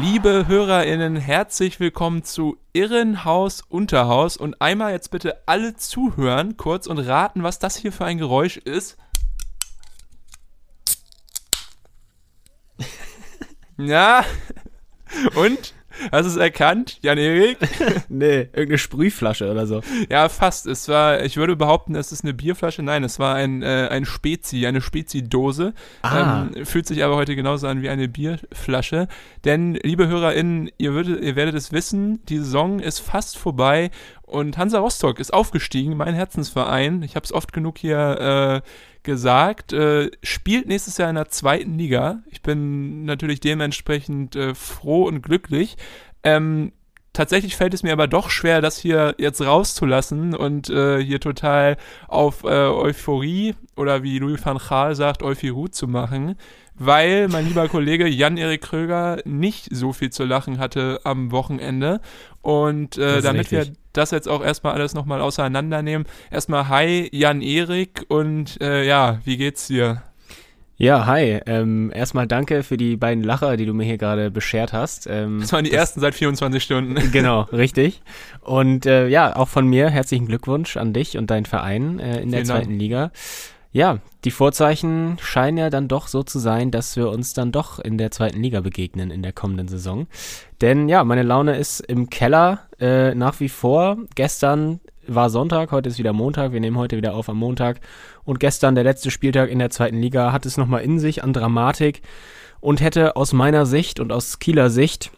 Liebe HörerInnen, herzlich willkommen zu Irrenhaus Unterhaus und einmal jetzt bitte alle zuhören kurz und raten, was das hier für ein Geräusch ist. Ja, und? Hast du es erkannt, Jan-Erik? nee, irgendeine Sprühflasche oder so. Ja, fast. Es war, ich würde behaupten, es ist eine Bierflasche. Nein, es war ein, äh, ein Spezi, eine Spezi-Dose. Ah. Ähm, fühlt sich aber heute genauso an wie eine Bierflasche. Denn, liebe HörerInnen, ihr, würdet, ihr werdet es wissen, die Saison ist fast vorbei und Hansa Rostock ist aufgestiegen, mein Herzensverein. Ich habe es oft genug hier äh, gesagt, äh, spielt nächstes Jahr in der zweiten Liga. Ich bin natürlich dementsprechend äh, froh und glücklich. Ähm, tatsächlich fällt es mir aber doch schwer, das hier jetzt rauszulassen und äh, hier total auf äh, Euphorie oder wie Louis van Gaal sagt, Euphorie zu machen, weil mein lieber Kollege Jan-Erik Kröger nicht so viel zu lachen hatte am Wochenende. Und äh, damit wir das jetzt auch erstmal alles nochmal auseinandernehmen, erstmal hi Jan-Erik und äh, ja, wie geht's dir? Ja, hi. Ähm, erstmal danke für die beiden Lacher, die du mir hier gerade beschert hast. Ähm, das waren die das, ersten seit 24 Stunden. Genau, richtig. Und äh, ja, auch von mir herzlichen Glückwunsch an dich und deinen Verein äh, in Vielen der zweiten Dank. Liga. Ja, die Vorzeichen scheinen ja dann doch so zu sein, dass wir uns dann doch in der zweiten Liga begegnen in der kommenden Saison. Denn ja, meine Laune ist im Keller äh, nach wie vor. Gestern war Sonntag, heute ist wieder Montag. Wir nehmen heute wieder auf am Montag. Und gestern, der letzte Spieltag in der zweiten Liga, hat es nochmal in sich an Dramatik und hätte aus meiner Sicht und aus Kieler Sicht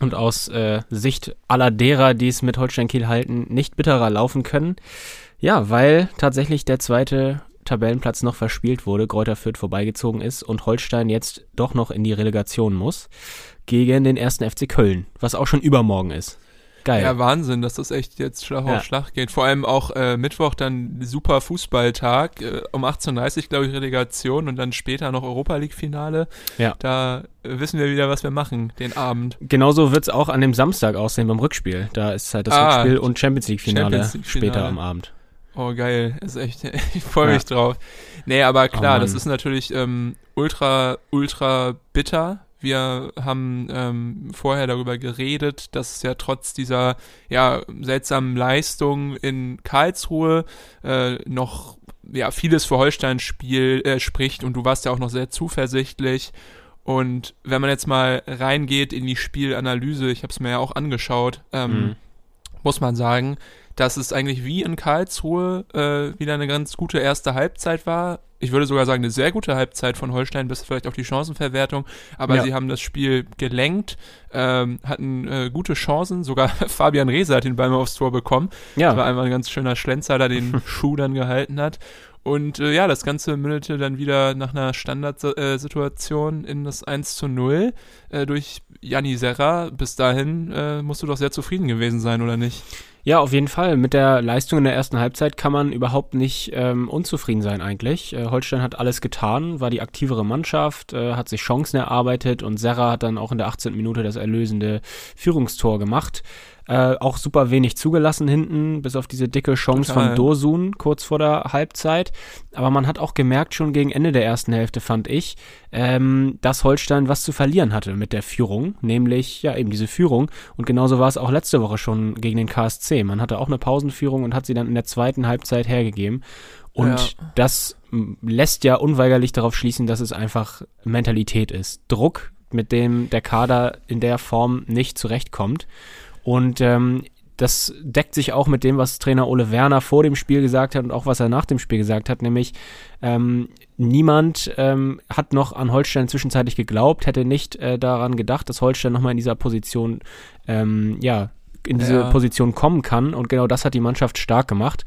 und aus äh, Sicht aller derer, die es mit Holstein Kiel halten, nicht bitterer laufen können. Ja, weil tatsächlich der zweite Tabellenplatz noch verspielt wurde, Kräuter Fürth vorbeigezogen ist und Holstein jetzt doch noch in die Relegation muss gegen den ersten FC Köln, was auch schon übermorgen ist. Geil. Ja, Wahnsinn, dass das echt jetzt Schlag auf Schlag geht. Vor allem auch äh, Mittwoch dann super Fußballtag, äh, um 18.30 Uhr glaube ich Relegation und dann später noch Europa League Finale. Ja. Da äh, wissen wir wieder, was wir machen, den Abend. Genauso wird es auch an dem Samstag aussehen beim Rückspiel. Da ist halt das ah, Rückspiel und Champions League Finale Champions League später am Abend. Oh, geil. Ist echt, ich freue mich ja. drauf. Nee, aber klar, oh, das ist natürlich ähm, ultra, ultra bitter. Wir haben ähm, vorher darüber geredet, dass es ja trotz dieser ja, seltsamen Leistung in Karlsruhe äh, noch ja, vieles für Holstein Spiel äh, spricht und du warst ja auch noch sehr zuversichtlich. Und wenn man jetzt mal reingeht in die Spielanalyse, ich habe es mir ja auch angeschaut, ähm, mhm. muss man sagen, dass es eigentlich wie in Karlsruhe äh, wieder eine ganz gute erste Halbzeit war. Ich würde sogar sagen, eine sehr gute Halbzeit von Holstein, bis vielleicht auf die Chancenverwertung. Aber ja. sie haben das Spiel gelenkt, ähm, hatten äh, gute Chancen. Sogar Fabian Reese hat den Ball mal aufs Tor bekommen. Ja. Das war einmal ein ganz schöner Schlenzer, der den Schuh dann gehalten hat. Und äh, ja, das Ganze mündete dann wieder nach einer Standardsituation in das 1 zu 0 äh, durch Janni Serra. Bis dahin äh, musst du doch sehr zufrieden gewesen sein, oder nicht? Ja, auf jeden Fall. Mit der Leistung in der ersten Halbzeit kann man überhaupt nicht ähm, unzufrieden sein eigentlich. Äh, Holstein hat alles getan, war die aktivere Mannschaft, äh, hat sich Chancen erarbeitet und Serra hat dann auch in der 18. Minute das erlösende Führungstor gemacht. Äh, auch super wenig zugelassen hinten, bis auf diese dicke Chance Total. von Dosun kurz vor der Halbzeit. Aber man hat auch gemerkt, schon gegen Ende der ersten Hälfte, fand ich, ähm, dass Holstein was zu verlieren hatte mit der Führung, nämlich ja eben diese Führung. Und genauso war es auch letzte Woche schon gegen den KSC. Man hatte auch eine Pausenführung und hat sie dann in der zweiten Halbzeit hergegeben. Und ja. das lässt ja unweigerlich darauf schließen, dass es einfach Mentalität ist. Druck, mit dem der Kader in der Form nicht zurechtkommt. Und ähm, das deckt sich auch mit dem, was Trainer Ole Werner vor dem Spiel gesagt hat und auch was er nach dem Spiel gesagt hat, nämlich ähm, niemand ähm, hat noch an Holstein zwischenzeitlich geglaubt, hätte nicht äh, daran gedacht, dass Holstein nochmal in dieser Position ähm, ja, in diese ja. Position kommen kann. Und genau das hat die Mannschaft stark gemacht.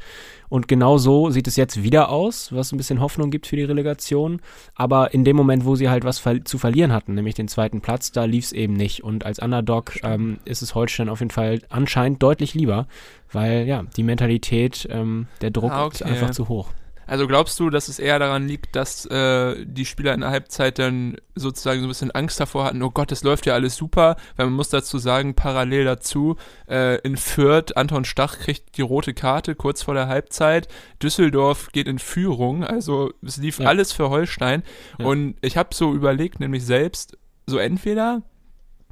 Und genau so sieht es jetzt wieder aus, was ein bisschen Hoffnung gibt für die Relegation. Aber in dem Moment, wo sie halt was ver zu verlieren hatten, nämlich den zweiten Platz, da lief es eben nicht. Und als Underdog ähm, ist es Holstein auf jeden Fall anscheinend deutlich lieber, weil ja, die Mentalität, ähm, der Druck ah, okay. ist einfach zu hoch. Also glaubst du, dass es eher daran liegt, dass äh, die Spieler in der Halbzeit dann sozusagen so ein bisschen Angst davor hatten, oh Gott, das läuft ja alles super, weil man muss dazu sagen, parallel dazu, äh, in Fürth, Anton Stach kriegt die rote Karte kurz vor der Halbzeit, Düsseldorf geht in Führung, also es lief ja. alles für Holstein ja. und ich habe so überlegt, nämlich selbst, so entweder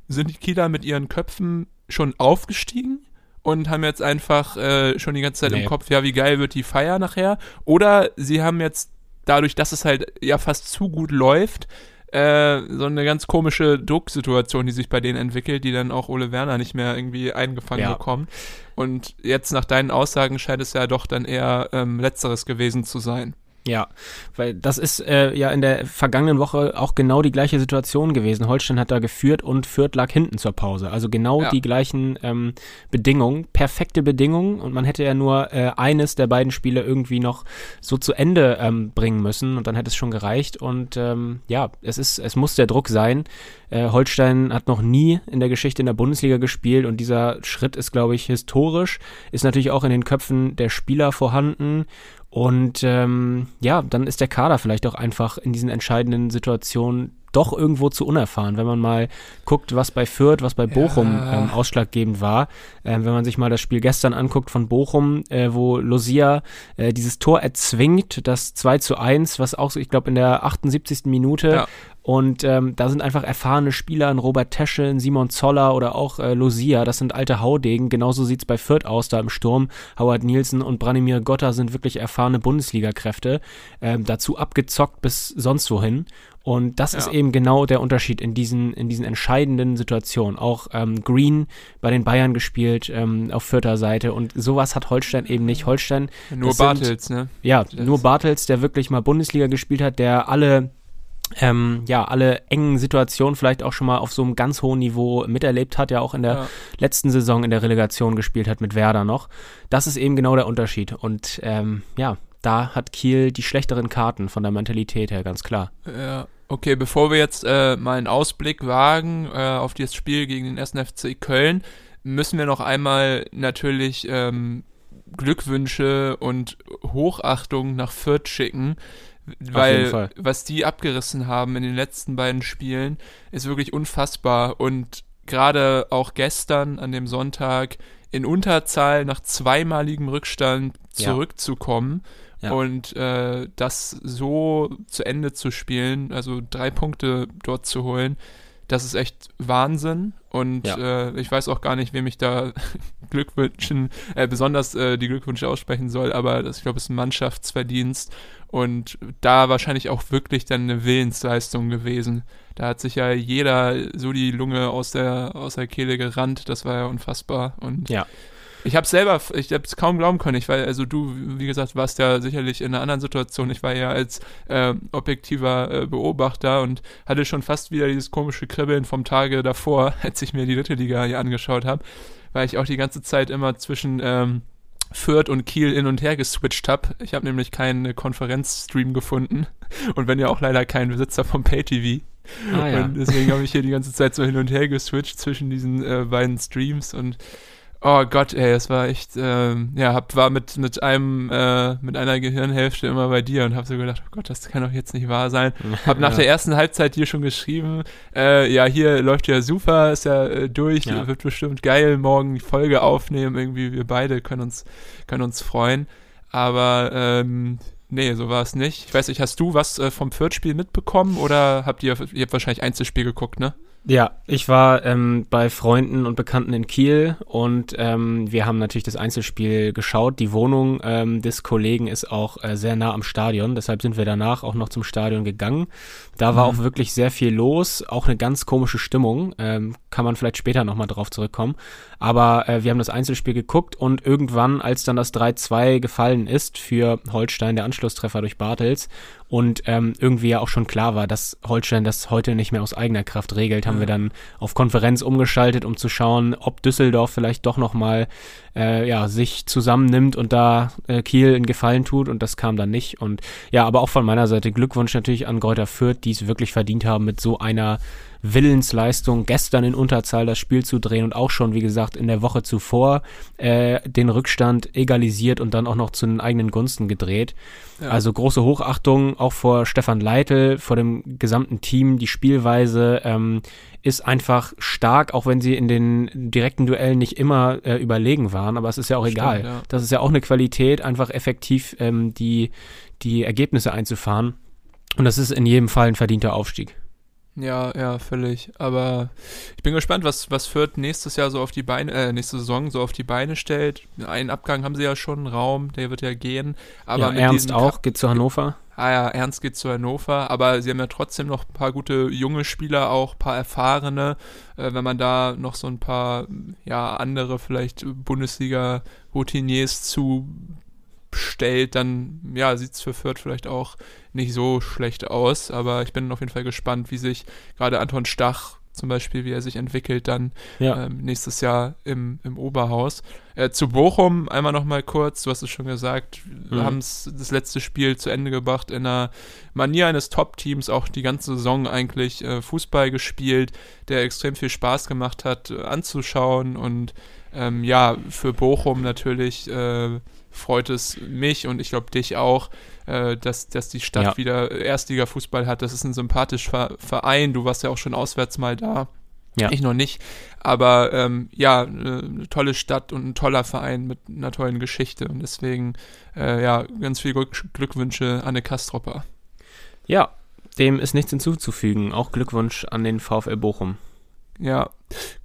sind die Kieler mit ihren Köpfen schon aufgestiegen und haben jetzt einfach äh, schon die ganze Zeit nee. im Kopf, ja, wie geil wird die Feier nachher. Oder sie haben jetzt dadurch, dass es halt ja fast zu gut läuft, äh, so eine ganz komische Drucksituation, die sich bei denen entwickelt, die dann auch Ole Werner nicht mehr irgendwie eingefangen ja. bekommt. Und jetzt nach deinen Aussagen scheint es ja doch dann eher ähm, letzteres gewesen zu sein. Ja, weil das ist äh, ja in der vergangenen Woche auch genau die gleiche Situation gewesen. Holstein hat da geführt und Fürth lag hinten zur Pause. Also genau ja. die gleichen ähm, Bedingungen, perfekte Bedingungen und man hätte ja nur äh, eines der beiden Spiele irgendwie noch so zu Ende ähm, bringen müssen und dann hätte es schon gereicht. Und ähm, ja, es ist, es muss der Druck sein. Äh, Holstein hat noch nie in der Geschichte in der Bundesliga gespielt und dieser Schritt ist, glaube ich, historisch, ist natürlich auch in den Köpfen der Spieler vorhanden und ähm, ja, dann ist der Kader vielleicht auch einfach in diesen entscheidenden Situationen doch irgendwo zu unerfahren, wenn man mal guckt, was bei Fürth, was bei Bochum ja. ähm, ausschlaggebend war. Ähm, wenn man sich mal das Spiel gestern anguckt von Bochum, äh, wo Lucia äh, dieses Tor erzwingt, das 2 zu 1, was auch so, ich glaube, in der 78. Minute ja. Und ähm, da sind einfach erfahrene Spieler, ein Robert Teschel, ein Simon Zoller oder auch äh, Lucia, das sind alte Haudegen. Genauso sieht's bei Fürth aus, da im Sturm. Howard Nielsen und Branimir Gotta sind wirklich erfahrene Bundesliga-Kräfte. Ähm, dazu abgezockt bis sonst wohin. Und das ja. ist eben genau der Unterschied in diesen, in diesen entscheidenden Situationen. Auch ähm, Green bei den Bayern gespielt ähm, auf vierter Seite und sowas hat Holstein eben nicht. Holstein. Nur Bartels, sind, ne? Ja, das nur Bartels, der wirklich mal Bundesliga gespielt hat, der alle ähm, ja, alle engen Situationen vielleicht auch schon mal auf so einem ganz hohen Niveau miterlebt hat, ja auch in der ja. letzten Saison in der Relegation gespielt hat mit Werder noch. Das ist eben genau der Unterschied. Und ähm, ja, da hat Kiel die schlechteren Karten von der Mentalität her, ganz klar. Ja, okay, bevor wir jetzt äh, mal einen Ausblick wagen äh, auf das Spiel gegen den 1. FC Köln, müssen wir noch einmal natürlich ähm, Glückwünsche und Hochachtung nach Fürth schicken, weil was die abgerissen haben in den letzten beiden Spielen ist wirklich unfassbar und gerade auch gestern an dem Sonntag in Unterzahl nach zweimaligem Rückstand zurückzukommen ja ja. Und äh, das so zu Ende zu spielen, also drei Punkte dort zu holen, das ist echt Wahnsinn. Und ja. äh, ich weiß auch gar nicht, wem ich da Glückwünschen, äh, besonders äh, die Glückwünsche aussprechen soll, aber das, ich glaube, es ist ein Mannschaftsverdienst und da wahrscheinlich auch wirklich dann eine Willensleistung gewesen. Da hat sich ja jeder so die Lunge aus der, aus der Kehle gerannt, das war ja unfassbar. Und ja. Ich habe selber, ich habe es kaum glauben können. Ich war, also du, wie gesagt, warst ja sicherlich in einer anderen Situation. Ich war ja als äh, objektiver äh, Beobachter und hatte schon fast wieder dieses komische Kribbeln vom Tage davor, als ich mir die dritte Liga hier angeschaut habe, weil ich auch die ganze Zeit immer zwischen ähm, Fürth und Kiel hin und her geswitcht habe. Ich habe nämlich keinen Konferenzstream gefunden und wenn ja auch leider keinen Besitzer vom PayTV. Ah, ja. Und deswegen habe ich hier die ganze Zeit so hin und her geswitcht zwischen diesen äh, beiden Streams und Oh Gott, ey, es war echt, ähm, ja, hab, war mit, mit einem, äh, mit einer Gehirnhälfte immer bei dir und hab so gedacht, oh Gott, das kann doch jetzt nicht wahr sein. Hab nach ja. der ersten Halbzeit dir schon geschrieben, äh, ja, hier läuft ja super, ist ja äh, durch, ja. wird bestimmt geil, morgen die Folge aufnehmen, irgendwie wir beide können uns, können uns freuen. Aber, ähm, Nee, so war es nicht. Ich weiß nicht, hast du was äh, vom Fürth-Spiel mitbekommen oder habt ihr, ihr habt wahrscheinlich Einzelspiel geguckt, ne? Ja, ich war ähm, bei Freunden und Bekannten in Kiel und ähm, wir haben natürlich das Einzelspiel geschaut. Die Wohnung ähm, des Kollegen ist auch äh, sehr nah am Stadion, deshalb sind wir danach auch noch zum Stadion gegangen. Da war mhm. auch wirklich sehr viel los, auch eine ganz komische Stimmung. Ähm, kann man vielleicht später nochmal drauf zurückkommen. Aber äh, wir haben das Einzelspiel geguckt und irgendwann, als dann das 3-2 gefallen ist für Holstein, der Anschlusstreffer durch Bartels, und ähm, irgendwie ja auch schon klar war, dass Holstein das heute nicht mehr aus eigener Kraft regelt, haben wir dann auf Konferenz umgeschaltet, um zu schauen, ob Düsseldorf vielleicht doch nochmal äh, ja, sich zusammennimmt und da äh, Kiel einen Gefallen tut und das kam dann nicht. Und ja, aber auch von meiner Seite Glückwunsch natürlich an Gräuter Fürth, die es wirklich verdient haben mit so einer Willensleistung, gestern in Unterzahl das Spiel zu drehen und auch schon, wie gesagt, in der Woche zuvor äh, den Rückstand egalisiert und dann auch noch zu den eigenen Gunsten gedreht. Ja. Also große Hochachtung auch vor Stefan Leitl, vor dem gesamten Team. Die Spielweise ähm, ist einfach stark, auch wenn sie in den direkten Duellen nicht immer äh, überlegen waren. Aber es ist ja auch Stimmt, egal. Ja. Das ist ja auch eine Qualität, einfach effektiv ähm, die, die Ergebnisse einzufahren. Und das ist in jedem Fall ein verdienter Aufstieg. Ja, ja, völlig. Aber ich bin gespannt, was, was Fürth nächstes Jahr so auf die Beine, äh, nächste Saison so auf die Beine stellt. Einen Abgang haben sie ja schon, Raum, der wird ja gehen. Aber ja, Ernst auch, geht zu Hannover. Ah ja, Ernst geht zu Hannover, aber sie haben ja trotzdem noch ein paar gute junge Spieler, auch ein paar erfahrene. Äh, wenn man da noch so ein paar, ja, andere vielleicht Bundesliga-Routiniers zu stellt, dann ja, sieht es für Fürth vielleicht auch nicht so schlecht aus. Aber ich bin auf jeden Fall gespannt, wie sich gerade Anton Stach zum Beispiel, wie er sich entwickelt dann ja. ähm, nächstes Jahr im, im Oberhaus. Äh, zu Bochum einmal noch mal kurz, du hast es schon gesagt, mhm. wir haben das letzte Spiel zu Ende gebracht in einer Manier eines Top-Teams, auch die ganze Saison eigentlich äh, Fußball gespielt, der extrem viel Spaß gemacht hat äh, anzuschauen und ähm, ja, für Bochum natürlich äh, freut es mich und ich glaube dich auch, äh, dass, dass die Stadt ja. wieder Erstliga-Fußball hat. Das ist ein sympathischer Verein. Du warst ja auch schon auswärts mal da. Ja. Ich noch nicht. Aber ähm, ja, eine tolle Stadt und ein toller Verein mit einer tollen Geschichte. Und deswegen, äh, ja, ganz viele Glückwünsche an den Kastropper. Ja, dem ist nichts hinzuzufügen. Auch Glückwunsch an den VfL Bochum. Ja,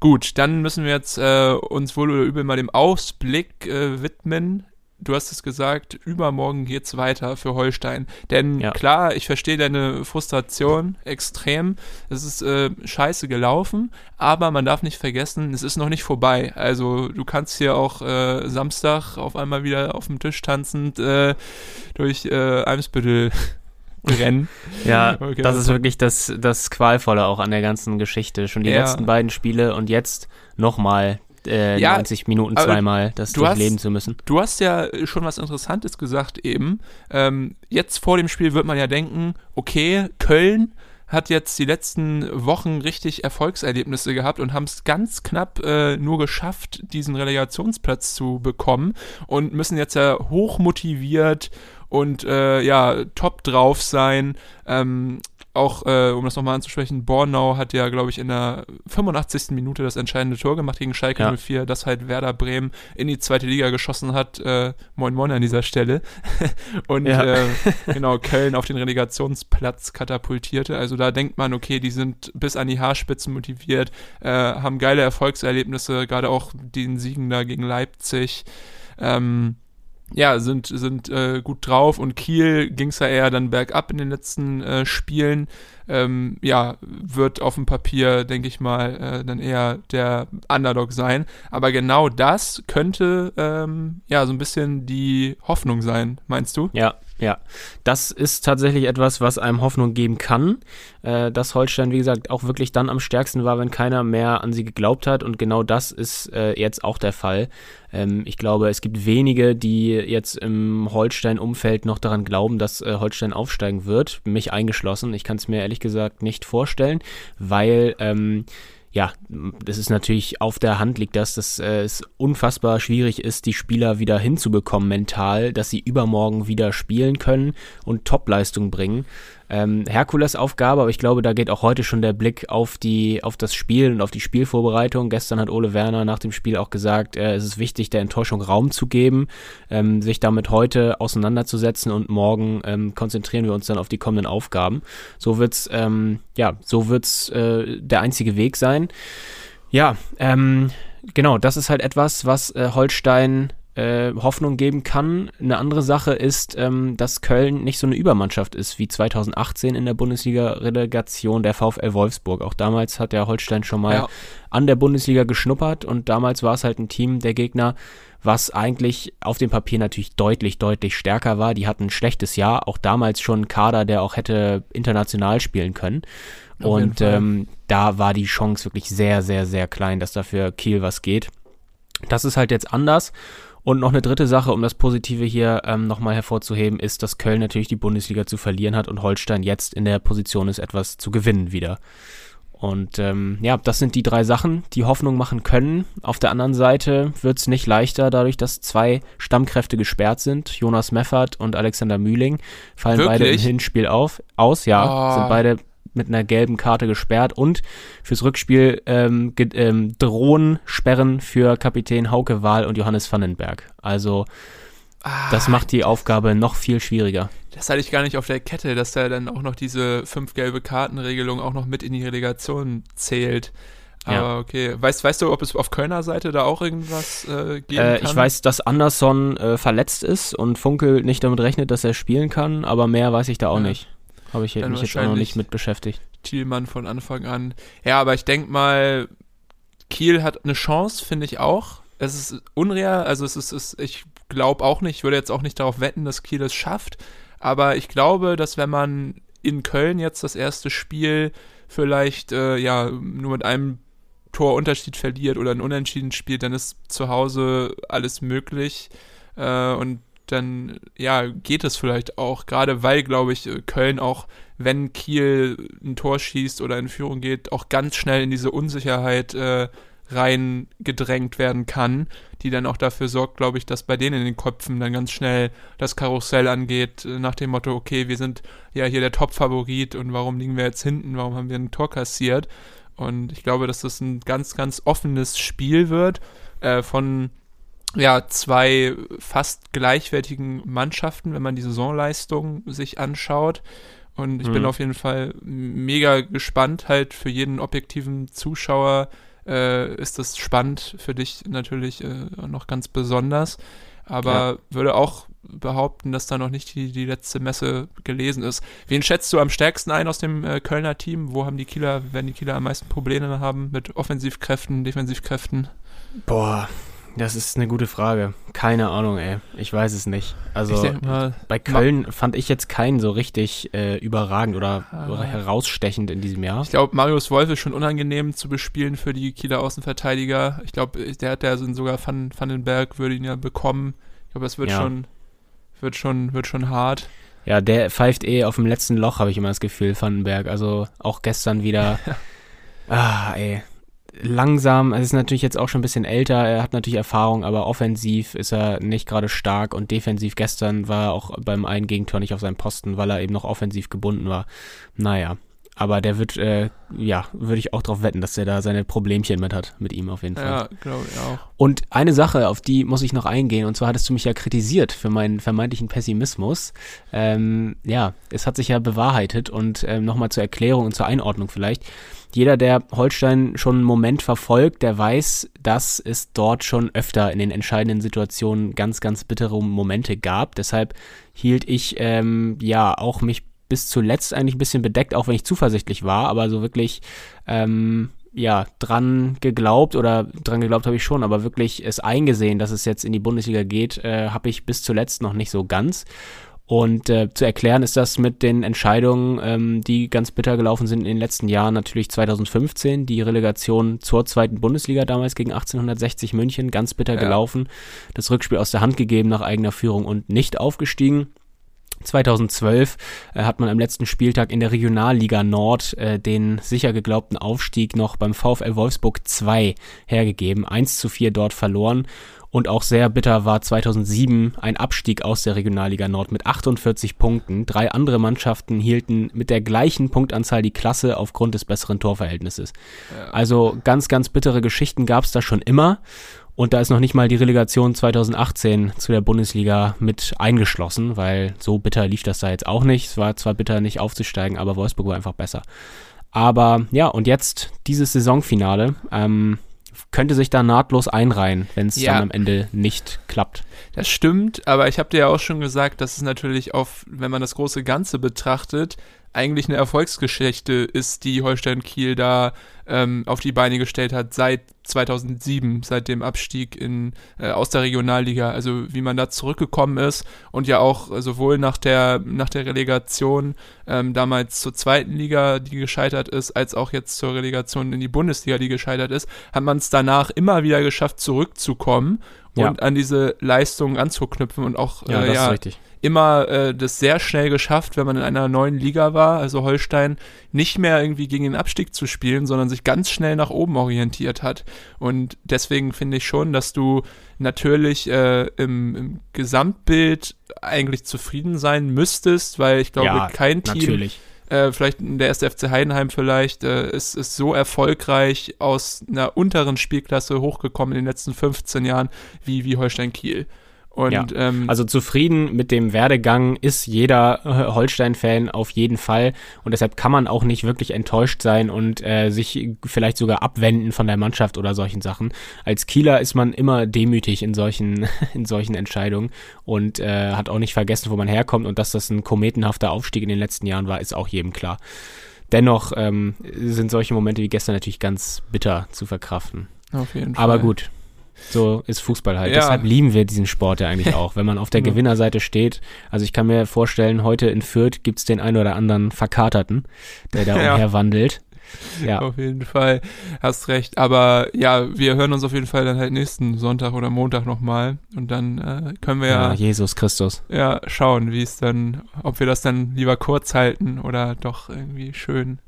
gut, dann müssen wir jetzt äh, uns wohl oder übel mal dem Ausblick äh, widmen du hast es gesagt, übermorgen geht's weiter für Holstein. Denn ja. klar, ich verstehe deine Frustration extrem. Es ist äh, scheiße gelaufen, aber man darf nicht vergessen, es ist noch nicht vorbei. Also du kannst hier auch äh, Samstag auf einmal wieder auf dem Tisch tanzend äh, durch äh, Eimsbüttel rennen. ja, okay, das ist wirklich das, das Qualvolle auch an der ganzen Geschichte. Schon die ja. letzten beiden Spiele und jetzt nochmal äh, ja, 90 Minuten zweimal das durchleben hast, zu müssen. Du hast ja schon was Interessantes gesagt eben. Ähm, jetzt vor dem Spiel wird man ja denken, okay, Köln hat jetzt die letzten Wochen richtig Erfolgserlebnisse gehabt und haben es ganz knapp äh, nur geschafft, diesen Relegationsplatz zu bekommen und müssen jetzt ja hoch motiviert und äh, ja top drauf sein. Ähm, auch, äh, um das nochmal anzusprechen, Bornau hat ja, glaube ich, in der 85. Minute das entscheidende Tor gemacht gegen Schalke ja. 04, das halt Werder Bremen in die zweite Liga geschossen hat. Äh, moin Moin an dieser Stelle. Und ja. äh, genau, Köln auf den Relegationsplatz katapultierte. Also da denkt man, okay, die sind bis an die Haarspitzen motiviert, äh, haben geile Erfolgserlebnisse, gerade auch den Siegen da gegen Leipzig. Ähm, ja, sind, sind äh, gut drauf und Kiel ging es ja eher dann bergab in den letzten äh, Spielen. Ähm, ja, wird auf dem Papier, denke ich mal, äh, dann eher der Underdog sein. Aber genau das könnte ähm, ja so ein bisschen die Hoffnung sein, meinst du? Ja, ja, das ist tatsächlich etwas, was einem Hoffnung geben kann, äh, dass Holstein, wie gesagt, auch wirklich dann am stärksten war, wenn keiner mehr an sie geglaubt hat. Und genau das ist äh, jetzt auch der Fall. Ähm, ich glaube, es gibt wenige, die jetzt im Holstein-Umfeld noch daran glauben, dass äh, Holstein aufsteigen wird. Mich eingeschlossen. Ich kann es mir ehrlich gesagt nicht vorstellen, weil ähm, ja, das ist natürlich auf der Hand liegt das, dass äh, es unfassbar schwierig ist, die Spieler wieder hinzubekommen mental, dass sie übermorgen wieder spielen können und Topleistung bringen ähm, Herkules-Aufgabe, aber ich glaube, da geht auch heute schon der Blick auf die, auf das Spiel und auf die Spielvorbereitung. Gestern hat Ole Werner nach dem Spiel auch gesagt, äh, es ist wichtig, der Enttäuschung Raum zu geben, ähm, sich damit heute auseinanderzusetzen und morgen ähm, konzentrieren wir uns dann auf die kommenden Aufgaben. So wird's, ähm, ja, so wird's äh, der einzige Weg sein. Ja, ähm, genau, das ist halt etwas, was äh, Holstein äh, Hoffnung geben kann. Eine andere Sache ist, ähm, dass Köln nicht so eine Übermannschaft ist wie 2018 in der Bundesliga-Relegation der VfL Wolfsburg. Auch damals hat der Holstein schon mal ja. an der Bundesliga geschnuppert und damals war es halt ein Team der Gegner, was eigentlich auf dem Papier natürlich deutlich, deutlich stärker war. Die hatten ein schlechtes Jahr, auch damals schon ein Kader, der auch hätte international spielen können. Auf und ähm, da war die Chance wirklich sehr, sehr, sehr klein, dass da für Kiel was geht. Das ist halt jetzt anders. Und noch eine dritte Sache, um das Positive hier ähm, nochmal hervorzuheben, ist, dass Köln natürlich die Bundesliga zu verlieren hat und Holstein jetzt in der Position ist, etwas zu gewinnen wieder. Und ähm, ja, das sind die drei Sachen, die Hoffnung machen können. Auf der anderen Seite wird es nicht leichter, dadurch, dass zwei Stammkräfte gesperrt sind. Jonas Meffert und Alexander Mühling fallen Wirklich? beide im Hinspiel auf, aus. Ja, oh. sind beide mit einer gelben Karte gesperrt und fürs Rückspiel ähm, ähm, drohen Sperren für Kapitän Hauke Wahl und Johannes Vandenberg. Also ah, das macht die Aufgabe noch viel schwieriger. Das hatte ich gar nicht auf der Kette, dass da dann auch noch diese fünf gelbe Kartenregelung auch noch mit in die Relegation zählt. Aber ja. okay. Weißt, weißt du, ob es auf Kölner Seite da auch irgendwas äh, geben äh, kann? Ich weiß, dass Anderson äh, verletzt ist und Funkel nicht damit rechnet, dass er spielen kann, aber mehr weiß ich da auch ja. nicht. Habe ich mich jetzt auch noch nicht mit beschäftigt. Thielmann von Anfang an. Ja, aber ich denke mal, Kiel hat eine Chance, finde ich auch. Es ist unreal, also es ist, es, ich glaube auch nicht, ich würde jetzt auch nicht darauf wetten, dass Kiel es schafft. Aber ich glaube, dass wenn man in Köln jetzt das erste Spiel vielleicht äh, ja nur mit einem Torunterschied verliert oder ein Unentschieden spielt, dann ist zu Hause alles möglich. Äh, und dann ja, geht es vielleicht auch, gerade weil, glaube ich, Köln auch, wenn Kiel ein Tor schießt oder in Führung geht, auch ganz schnell in diese Unsicherheit äh, reingedrängt werden kann, die dann auch dafür sorgt, glaube ich, dass bei denen in den Köpfen dann ganz schnell das Karussell angeht, äh, nach dem Motto, okay, wir sind ja hier der Top-Favorit und warum liegen wir jetzt hinten, warum haben wir ein Tor kassiert? Und ich glaube, dass das ein ganz, ganz offenes Spiel wird äh, von ja, zwei fast gleichwertigen Mannschaften, wenn man die Saisonleistung sich anschaut. Und ich mhm. bin auf jeden Fall mega gespannt, halt für jeden objektiven Zuschauer äh, ist das spannend, für dich natürlich äh, noch ganz besonders. Aber ja. würde auch behaupten, dass da noch nicht die, die letzte Messe gelesen ist. Wen schätzt du am stärksten ein aus dem äh, Kölner Team? Wo haben die Kieler, werden die Kieler am meisten Probleme haben mit Offensivkräften, Defensivkräften? Boah, das ist eine gute Frage. Keine Ahnung, ey. Ich weiß es nicht. Also mal, bei Köln fand ich jetzt keinen so richtig äh, überragend oder, oder, herausstechend in diesem Jahr. Ich glaube, Marius Wolf ist schon unangenehm zu bespielen für die Kieler Außenverteidiger. Ich glaube, der hat ja sogar Van, Vandenberg würde ihn ja bekommen. Ich glaube, das wird ja. schon wird schon wird schon hart. Ja, der pfeift eh auf dem letzten Loch, habe ich immer das Gefühl, Vandenberg. Also auch gestern wieder. ah, ey langsam, er ist natürlich jetzt auch schon ein bisschen älter, er hat natürlich Erfahrung, aber offensiv ist er nicht gerade stark und defensiv gestern war er auch beim einen Gegentor nicht auf seinem Posten, weil er eben noch offensiv gebunden war. Naja, aber der wird, äh, ja, würde ich auch darauf wetten, dass er da seine Problemchen mit hat, mit ihm auf jeden Fall. Ja, glaube ich auch. Und eine Sache, auf die muss ich noch eingehen, und zwar hattest du mich ja kritisiert für meinen vermeintlichen Pessimismus. Ähm, ja, es hat sich ja bewahrheitet und ähm, nochmal zur Erklärung und zur Einordnung vielleicht jeder, der Holstein schon einen Moment verfolgt, der weiß, dass es dort schon öfter in den entscheidenden Situationen ganz, ganz bittere Momente gab. Deshalb hielt ich ähm, ja auch mich bis zuletzt eigentlich ein bisschen bedeckt, auch wenn ich zuversichtlich war, aber so wirklich ähm, ja dran geglaubt oder dran geglaubt habe ich schon, aber wirklich es eingesehen, dass es jetzt in die Bundesliga geht, äh, habe ich bis zuletzt noch nicht so ganz. Und äh, zu erklären ist das mit den Entscheidungen, ähm, die ganz bitter gelaufen sind in den letzten Jahren. Natürlich 2015 die Relegation zur zweiten Bundesliga damals gegen 1860 München, ganz bitter ja. gelaufen. Das Rückspiel aus der Hand gegeben nach eigener Führung und nicht aufgestiegen. 2012 äh, hat man am letzten Spieltag in der Regionalliga Nord äh, den sicher geglaubten Aufstieg noch beim VfL Wolfsburg 2 hergegeben. 1 zu 4 dort verloren und auch sehr bitter war 2007 ein Abstieg aus der Regionalliga Nord mit 48 Punkten. Drei andere Mannschaften hielten mit der gleichen Punktanzahl die Klasse aufgrund des besseren Torverhältnisses. Ja. Also ganz, ganz bittere Geschichten gab es da schon immer. Und da ist noch nicht mal die Relegation 2018 zu der Bundesliga mit eingeschlossen, weil so bitter lief das da jetzt auch nicht. Es war zwar bitter, nicht aufzusteigen, aber Wolfsburg war einfach besser. Aber ja, und jetzt dieses Saisonfinale. Ähm, könnte sich da nahtlos einreihen, wenn es ja. dann am Ende nicht klappt. Das stimmt, aber ich habe dir ja auch schon gesagt, dass es natürlich auf, wenn man das große Ganze betrachtet, eigentlich eine Erfolgsgeschichte ist, die Holstein Kiel da ähm, auf die Beine gestellt hat seit 2007, seit dem Abstieg in, äh, aus der Regionalliga. Also wie man da zurückgekommen ist und ja auch sowohl nach der, nach der Relegation ähm, damals zur zweiten Liga, die gescheitert ist, als auch jetzt zur Relegation in die Bundesliga, die gescheitert ist, hat man es danach immer wieder geschafft, zurückzukommen ja. und an diese Leistung anzuknüpfen und auch ja, äh, ja immer äh, das sehr schnell geschafft, wenn man in einer neuen Liga war, also Holstein, nicht mehr irgendwie gegen den Abstieg zu spielen, sondern sich ganz schnell nach oben orientiert hat. Und deswegen finde ich schon, dass du natürlich äh, im, im Gesamtbild eigentlich zufrieden sein müsstest, weil ich glaube, kein Team. Natürlich. Äh, vielleicht der erste FC Heidenheim vielleicht, äh, ist, ist so erfolgreich aus einer unteren Spielklasse hochgekommen in den letzten 15 Jahren wie, wie Holstein Kiel. Und, ja. ähm, also zufrieden mit dem Werdegang ist jeder äh, Holstein-Fan auf jeden Fall. Und deshalb kann man auch nicht wirklich enttäuscht sein und äh, sich vielleicht sogar abwenden von der Mannschaft oder solchen Sachen. Als Kieler ist man immer demütig in solchen, in solchen Entscheidungen und äh, hat auch nicht vergessen, wo man herkommt. Und dass das ein kometenhafter Aufstieg in den letzten Jahren war, ist auch jedem klar. Dennoch ähm, sind solche Momente wie gestern natürlich ganz bitter zu verkraften. Auf jeden Fall. Aber gut, so ist Fußball halt. Ja. Deshalb lieben wir diesen Sport ja eigentlich auch, wenn man auf der Gewinnerseite steht. Also ich kann mir vorstellen, heute in Fürth gibt es den einen oder anderen Verkaterten, der da ja. umherwandelt. Ja. Auf jeden Fall, hast recht. Aber ja, wir hören uns auf jeden Fall dann halt nächsten Sonntag oder Montag nochmal und dann äh, können wir ja, ja Jesus Christus. Ja, schauen, wie es dann, ob wir das dann lieber kurz halten oder doch irgendwie schön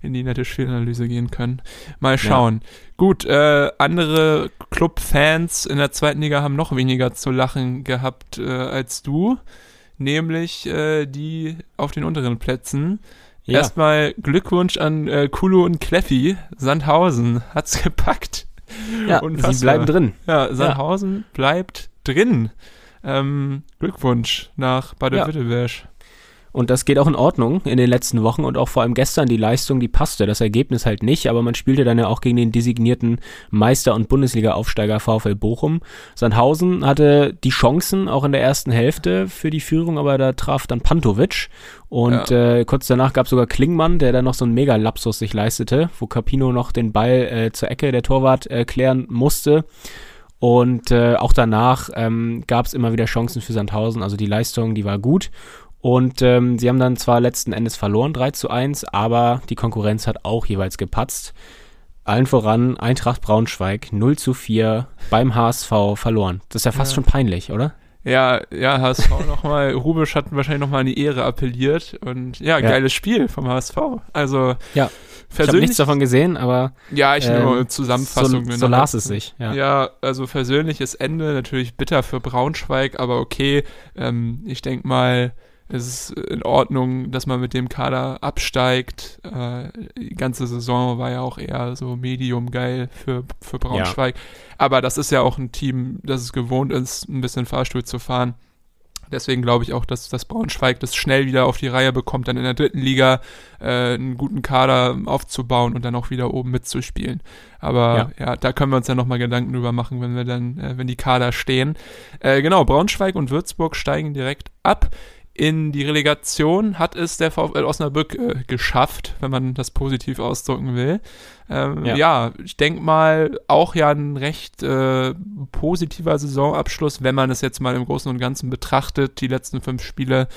in die nette Spielanalyse gehen können. Mal schauen. Ja. Gut, äh, andere Clubfans in der zweiten Liga haben noch weniger zu lachen gehabt äh, als du, nämlich äh, die auf den unteren Plätzen. Ja. Erstmal Glückwunsch an äh, Kulu und Kleffi. Sandhausen hat's gepackt. Ja, Unfassbar. sie bleiben drin. Ja, Sandhausen ja. bleibt drin. Ähm, Glückwunsch nach Baden-Württemberg. Und das geht auch in Ordnung in den letzten Wochen und auch vor allem gestern die Leistung, die passte. Das Ergebnis halt nicht, aber man spielte dann ja auch gegen den designierten Meister- und Bundesliga-Aufsteiger VfL Bochum. Sandhausen hatte die Chancen auch in der ersten Hälfte für die Führung, aber da traf dann Pantovic. Und ja. äh, kurz danach gab es sogar Klingmann, der dann noch so einen Mega-Lapsus sich leistete, wo Capino noch den Ball äh, zur Ecke der Torwart äh, klären musste. Und äh, auch danach ähm, gab es immer wieder Chancen für Sandhausen. Also die Leistung, die war gut. Und ähm, sie haben dann zwar letzten Endes verloren, 3 zu 1, aber die Konkurrenz hat auch jeweils gepatzt. Allen voran Eintracht Braunschweig 0 zu 4 beim HSV verloren. Das ist ja fast ja. schon peinlich, oder? Ja, ja, HSV nochmal, Rubisch hat wahrscheinlich nochmal an die Ehre appelliert und ja, ja. geiles Spiel vom HSV. Also ja. Ich habe nichts davon gesehen, aber ja, ich ähm, nur Zusammenfassung. So, so las es sich. Ja. ja, also versöhnliches Ende, natürlich bitter für Braunschweig, aber okay. Ähm, ich denke mal, es ist in Ordnung, dass man mit dem Kader absteigt. Äh, die ganze Saison war ja auch eher so medium geil für, für Braunschweig. Ja. Aber das ist ja auch ein Team, das es gewohnt ist, ein bisschen Fahrstuhl zu fahren. Deswegen glaube ich auch, dass das Braunschweig das schnell wieder auf die Reihe bekommt, dann in der dritten Liga äh, einen guten Kader aufzubauen und dann auch wieder oben mitzuspielen. Aber ja, ja da können wir uns ja nochmal Gedanken drüber machen, wenn wir dann, äh, wenn die Kader stehen. Äh, genau, Braunschweig und Würzburg steigen direkt ab. In die Relegation hat es der VfL Osnabrück äh, geschafft, wenn man das positiv ausdrücken will. Ähm, ja. ja. ich denke mal, auch ja ein recht äh, positiver Saisonabschluss, wenn man es jetzt mal im Großen und Ganzen betrachtet, die letzten fünf Spiele.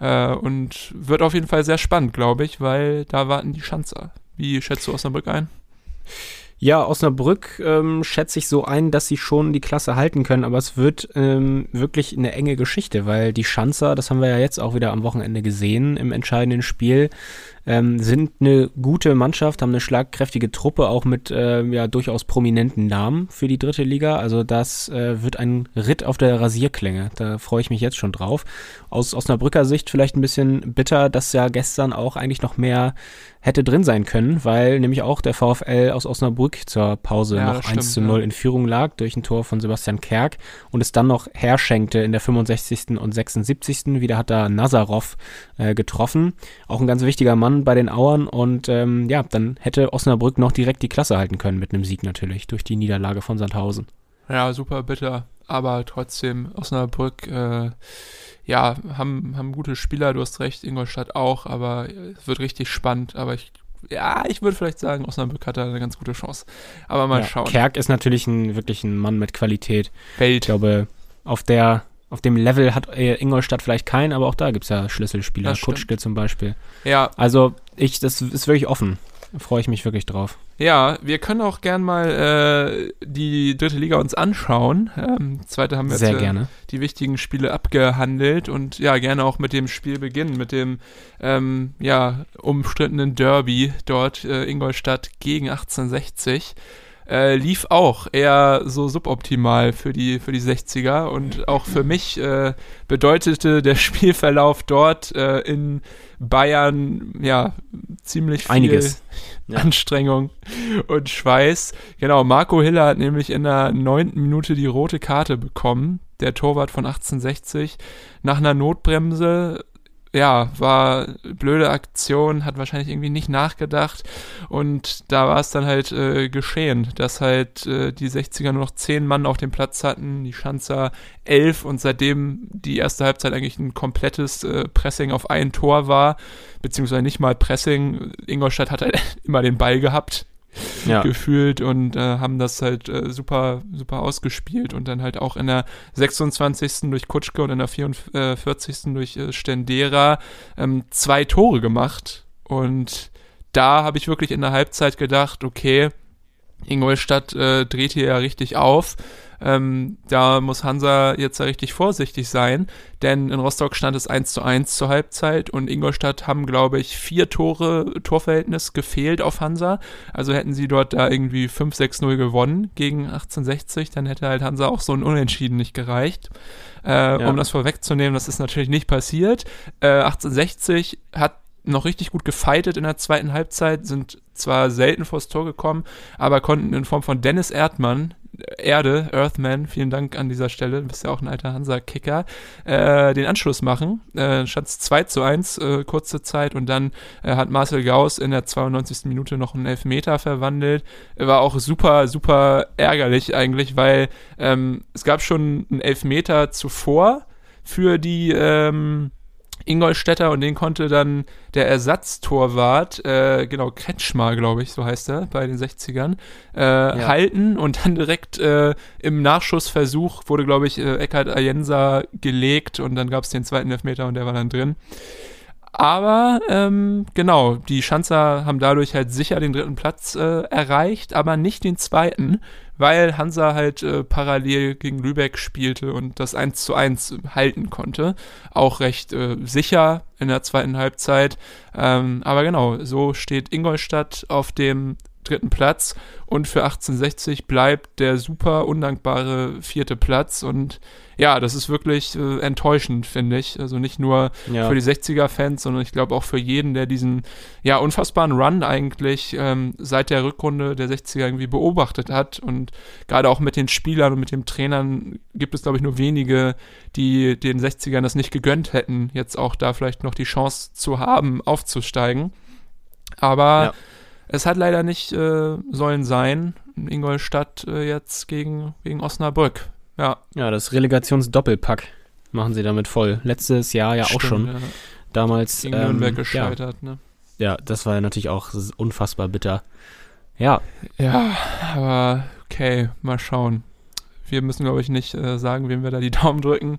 Äh, und wird auf jeden Fall sehr spannend, glaube ich, weil da warten die Schanzer. Wie schätzt du Osnabrück ein? Ja, Osnabrück ähm, schätze ich so ein, dass sie schon die Klasse halten können, aber es wird ähm, wirklich eine enge Geschichte, weil die Schanzer, das haben wir ja jetzt auch wieder am Wochenende gesehen im entscheidenden Spiel, ähm, sind eine gute Mannschaft, haben eine schlagkräftige Truppe, auch mit äh, ja durchaus prominenten Namen für die dritte Liga. Also das äh, wird ein Ritt auf der Rasierklänge. Da freue ich mich jetzt schon drauf. Aus Osnabrücker Sicht vielleicht ein bisschen bitter, dass ja gestern auch eigentlich noch mehr hätte drin sein können, weil nämlich auch der VfL aus Osnabrück zur Pause Ja, noch das 1 stimmt, zu 0 ja. in Führung lag durch ein Tor von Sebastian Kerk und es dann noch herschenkte in der 65. und 76. Wieder hat da Nazarov äh, getroffen. Auch ein ganz wichtiger Mann bei den Auern und ähm, ja, dann hätte Osnabrück noch direkt die Klasse halten können mit einem Sieg natürlich durch die Niederlage von Sandhausen. Ja, super bitter. Aber trotzdem, Osnabrück, äh, ja, haben, haben gute Spieler, du hast recht, Ingolstadt auch, aber es wird richtig spannend. Aber ich, ja, ich würde vielleicht sagen, Osnabrück hat da eine ganz gute Chance. Aber mal ja, schauen. Kerk ist natürlich ein, wirklich ein Mann mit Qualität. Ich Welt. glaube, auf der auf dem Level hat äh, Ingolstadt vielleicht keinen, aber auch da gibt es ja Schlüsselspieler. Kutschke zum Beispiel. Ja, Also ich, das ist wirklich offen. Freue ich mich wirklich drauf. Ja, wir können auch gern mal äh, die dritte Liga uns anschauen. Ähm, zweite haben wir Sehr jetzt äh, gerne. die wichtigen Spiele abgehandelt und ja, gerne auch mit dem Spiel beginnen, mit dem ähm, ja, umstrittenen Derby dort äh, Ingolstadt gegen 1860. Äh, lief auch eher so suboptimal für die, für die 60er und auch für mich äh, bedeutete der Spielverlauf dort äh, in Bayern ja ziemlich viel Einiges. Ja. Anstrengung und Schweiß. Genau, Marco Hiller hat nämlich in der neunten Minute die rote Karte bekommen. Der Torwart von 1860 nach einer Notbremse. Ja, war blöde Aktion, hat wahrscheinlich irgendwie nicht nachgedacht. Und da war es dann halt äh, geschehen, dass halt äh, die 60er nur noch zehn Mann auf dem Platz hatten, die Schanzer elf und seitdem die erste Halbzeit eigentlich ein komplettes äh, Pressing auf ein Tor war, beziehungsweise nicht mal Pressing. Ingolstadt hat halt immer den Ball gehabt, Ja. gefühlt und äh, haben das halt äh, super, super ausgespielt und dann halt auch in der 26. durch Kutschke und in der 44. durch äh, Stendera ähm, zwei Tore gemacht und da habe ich wirklich in der Halbzeit gedacht, okay, Ingolstadt äh, dreht hier ja richtig auf. Ähm, da muss Hansa jetzt ja richtig vorsichtig sein, denn in Rostock stand es 1 zu 1 zur Halbzeit und Ingolstadt haben, glaube ich, vier Tore, Torverhältnis gefehlt auf Hansa. Also hätten sie dort da irgendwie 5-6-0 gewonnen gegen 1860, dann hätte halt Hansa auch so ein Unentschieden nicht gereicht. Äh, Ja. Um das vorwegzunehmen, das ist natürlich nicht passiert. Äh, 1860 hat noch richtig gut gefeitet in der zweiten Halbzeit, sind zwar selten vors Tor gekommen, aber konnten in Form von Dennis Erdmann, Erde, Earthman, vielen Dank an dieser Stelle, du bist ja auch ein alter Hansa-Kicker, äh, den Anschluss machen. Äh, stand 2 zu 1, äh, kurze Zeit und dann äh, hat Marcel Gauss in der 92. Minute noch einen Elfmeter verwandelt. War auch super, super ärgerlich eigentlich, weil ähm, es gab schon einen Elfmeter zuvor für die ähm, Ingolstädter und den konnte dann der Ersatztorwart, äh, genau, Kretschmar, glaube ich, so heißt er, bei den 60ern, äh, halten und dann direkt äh, im Nachschussversuch wurde, glaube ich, äh, Eckhard Ayensa gelegt und dann gab es den zweiten Elfmeter und der war dann drin. Aber ähm, genau, die Schanzer haben dadurch halt sicher den dritten Platz äh, erreicht, aber nicht den zweiten, weil Hansa halt äh, parallel gegen Lübeck spielte und das 1 zu 1 halten konnte. Auch recht äh, sicher in der zweiten Halbzeit. Ähm, aber genau, so steht Ingolstadt auf dem dritten Platz und für 1860 bleibt der super undankbare vierte Platz und ja, das ist wirklich äh, enttäuschend, finde ich. Also nicht nur Ja. für die 60er-Fans, sondern ich glaube auch für jeden, der diesen ja unfassbaren Run eigentlich ähm, seit der Rückrunde der 60er irgendwie beobachtet hat und gerade auch mit den Spielern und mit den Trainern gibt es glaube ich nur wenige, die den 60ern das nicht gegönnt hätten, jetzt auch da vielleicht noch die Chance zu haben, aufzusteigen. Aber Ja. Es hat leider nicht äh, sollen sein. Ingolstadt äh, jetzt gegen, gegen Osnabrück. Ja, Ja, das Relegationsdoppelpack machen sie damit voll. Letztes Jahr ja auch stimmt, schon. Ja. Damals. Gegen ähm, Nürnberg ja, gescheitert, ne? ja, das war ja natürlich auch unfassbar bitter. Ja, Ja, aber okay, mal schauen. Wir müssen, glaube ich, nicht äh, sagen, wem wir da die Daumen drücken,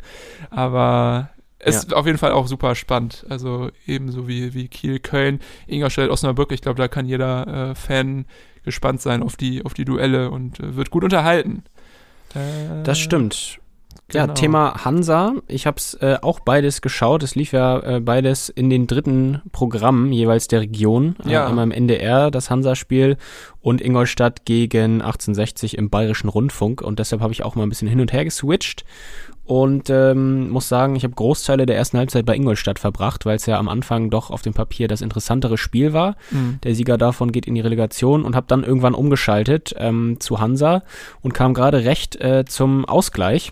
aber es ist auf jeden Fall auch super spannend. Also ebenso wie, wie Kiel, Köln, Ingolstadt, Osnabrück. Ich glaube, da kann jeder äh, Fan gespannt sein auf die, auf die Duelle und äh, wird gut unterhalten. Äh, das stimmt. Genau. Ja, Thema Hansa. Ich habe es äh, auch beides geschaut. Es lief ja äh, beides in den dritten Programmen jeweils der Region. Äh, ja. einmal im NDR das Hansa-Spiel und Ingolstadt gegen 1860 im Bayerischen Rundfunk. Und deshalb habe ich auch mal ein bisschen hin und her geswitcht und ähm, muss sagen, ich habe Großteile der ersten Halbzeit bei Ingolstadt verbracht, weil es ja am Anfang doch auf dem Papier das interessantere Spiel war. Mhm. Der Sieger davon geht in die Relegation und habe dann irgendwann umgeschaltet ähm, zu Hansa und kam gerade recht äh, zum Ausgleich.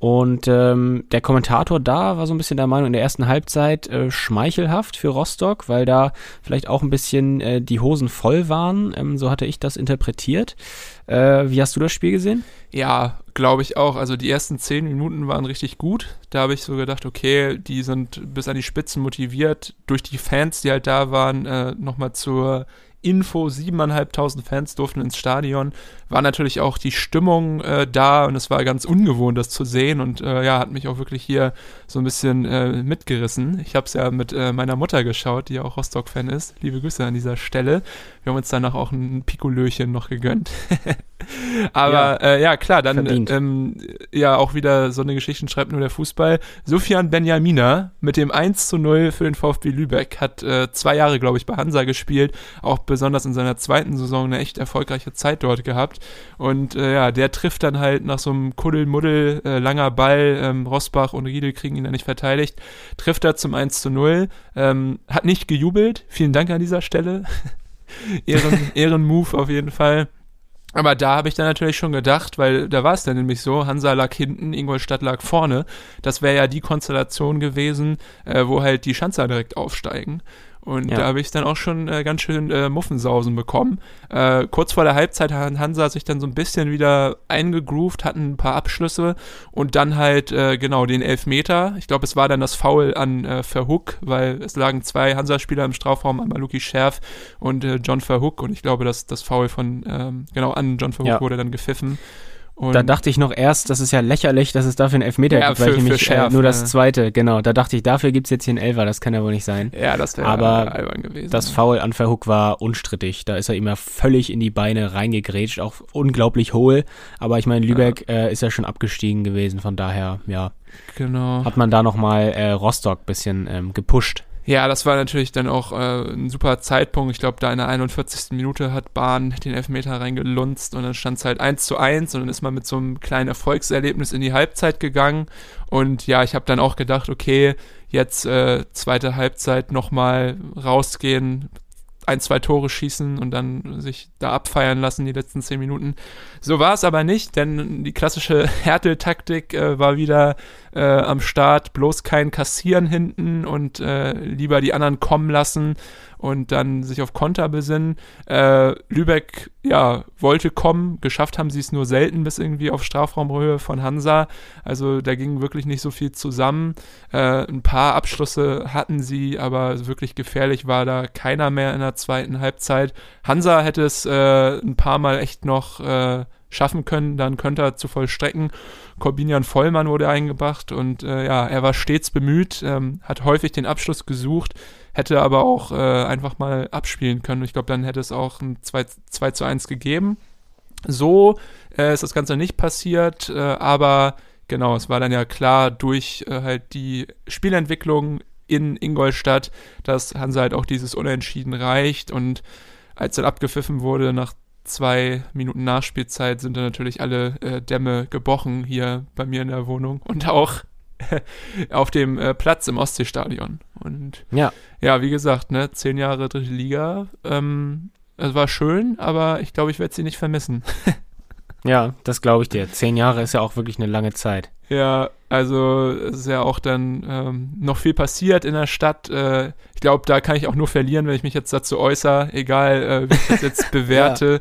Und ähm, der Kommentator da war so ein bisschen der Meinung, in der ersten Halbzeit äh, schmeichelhaft für Rostock, weil da vielleicht auch ein bisschen äh, die Hosen voll waren. Ähm, so hatte ich das interpretiert. Äh, wie hast du das Spiel gesehen? Ja, glaube ich auch. Also die ersten zehn Minuten waren richtig gut. Da habe ich so gedacht, okay, die sind bis an die Spitzen motiviert. Durch die Fans, die halt da waren, äh, nochmal zur Info, siebeneinhalbtausend Fans durften ins Stadion. War natürlich auch die Stimmung äh, da und es war ganz ungewohnt, das zu sehen und äh, ja, hat mich auch wirklich hier so ein bisschen äh, mitgerissen. Ich habe es ja mit äh, meiner Mutter geschaut, die ja auch Rostock-Fan ist. Liebe Grüße an dieser Stelle. Wir haben uns danach auch ein Pikolöchen noch gegönnt. Aber ja, äh, ja klar, dann ähm, ja auch wieder so eine Geschichte schreibt nur der Fußball. Sofian Benjamina mit dem 1 zu 0 für den VfB Lübeck hat äh, zwei Jahre, glaube ich, bei Hansa gespielt, auch besonders in seiner zweiten Saison eine echt erfolgreiche Zeit dort gehabt. Und äh, ja, der trifft dann halt nach so einem Kuddelmuddel, äh, langer Ball, ähm, Rosbach und Riedel kriegen ihn da nicht verteidigt, trifft er zum 1 zu 0, ähm, hat nicht gejubelt, vielen Dank an dieser Stelle. Ehren, Ehrenmove auf jeden Fall. Aber da habe ich dann natürlich schon gedacht, weil da war es dann nämlich so, Hansa lag hinten, Ingolstadt lag vorne. Das wäre ja die Konstellation gewesen, äh, wo halt die Schanzer direkt aufsteigen. Und ja. da habe ich dann auch schon äh, ganz schön äh, Muffensausen bekommen. Äh, kurz vor der Halbzeit hat Hansa sich dann so ein bisschen wieder eingegroovt, hatten ein paar Abschlüsse und dann halt äh, genau den Elfmeter. Ich glaube, es war dann das Foul an äh, Verhook, weil es lagen zwei Hansa-Spieler im Strafraum, einmal Luki Scherf und äh, John Verhook. Und ich glaube, dass das Foul von, ähm, genau, an John Verhook ja. wurde dann gepfiffen. Und da dachte ich noch erst, das ist ja lächerlich, dass es dafür einen Elfmeter ja, gibt, für, weil ich nämlich Schärf, äh, nur das zweite, genau, da dachte ich, dafür gibt es jetzt hier einen Elfer, das kann ja wohl nicht sein. Ja, das wäre albern gewesen. Das Foul an Verhook war unstrittig, da ist er immer völlig in die Beine reingegrätscht, auch unglaublich hohl, aber ich meine, Lübeck ja. Äh, ist ja schon abgestiegen gewesen, von daher, ja. Genau. Hat man da nochmal äh, Rostock bisschen ähm, gepusht. Ja, das war natürlich dann auch äh, ein super Zeitpunkt. Ich glaube, da in der 41. Minute hat Bahn den Elfmeter reingelunzt und dann stand es halt 1 zu 1 und dann ist man mit so einem kleinen Erfolgserlebnis in die Halbzeit gegangen. Und ja, ich habe dann auch gedacht, okay, jetzt äh, zweite Halbzeit nochmal rausgehen, ein, zwei Tore schießen und dann sich da abfeiern lassen die letzten zehn Minuten. So war es aber nicht, denn die klassische Härteltaktik äh, war wieder äh, am Start, bloß kein Kassieren hinten und äh, lieber die anderen kommen lassen und dann sich auf Konter besinnen. Äh, Lübeck, ja, wollte kommen, geschafft haben sie es nur selten bis irgendwie auf Strafraumhöhe von Hansa. Also da ging wirklich nicht so viel zusammen. Äh, ein paar Abschlüsse hatten sie, aber wirklich gefährlich war da keiner mehr in der zweiten Halbzeit. Hansa hätte es äh, ein paar Mal echt noch äh, schaffen können, dann könnte er zu vollstrecken. Corbinian Vollmann wurde eingebracht und äh, ja, er war stets bemüht, ähm, hat häufig den Abschluss gesucht, hätte aber auch äh, einfach mal abspielen können. Ich glaube, dann hätte es auch ein 2, 2 zu 1 gegeben. So äh, ist das Ganze nicht passiert, äh, aber genau, es war dann ja klar durch äh, halt die Spielentwicklung in Ingolstadt, dass Hansa halt auch dieses Unentschieden reicht und als dann abgepfiffen wurde nach zwei Minuten Nachspielzeit sind dann natürlich alle äh, Dämme gebrochen hier bei mir in der Wohnung und auch auf dem äh, Platz im Ostseestadion. Und ja, ja wie gesagt, ne, zehn Jahre dritte Liga, ähm, es war schön, aber ich glaube, ich werde sie nicht vermissen. ja, das glaube ich dir. Zehn Jahre ist ja auch wirklich eine lange Zeit. Ja, also es ist ja auch dann ähm, noch viel passiert in der Stadt. Äh, ich glaube, da kann ich auch nur verlieren, wenn ich mich jetzt dazu äußere, egal äh, wie ich das jetzt bewerte.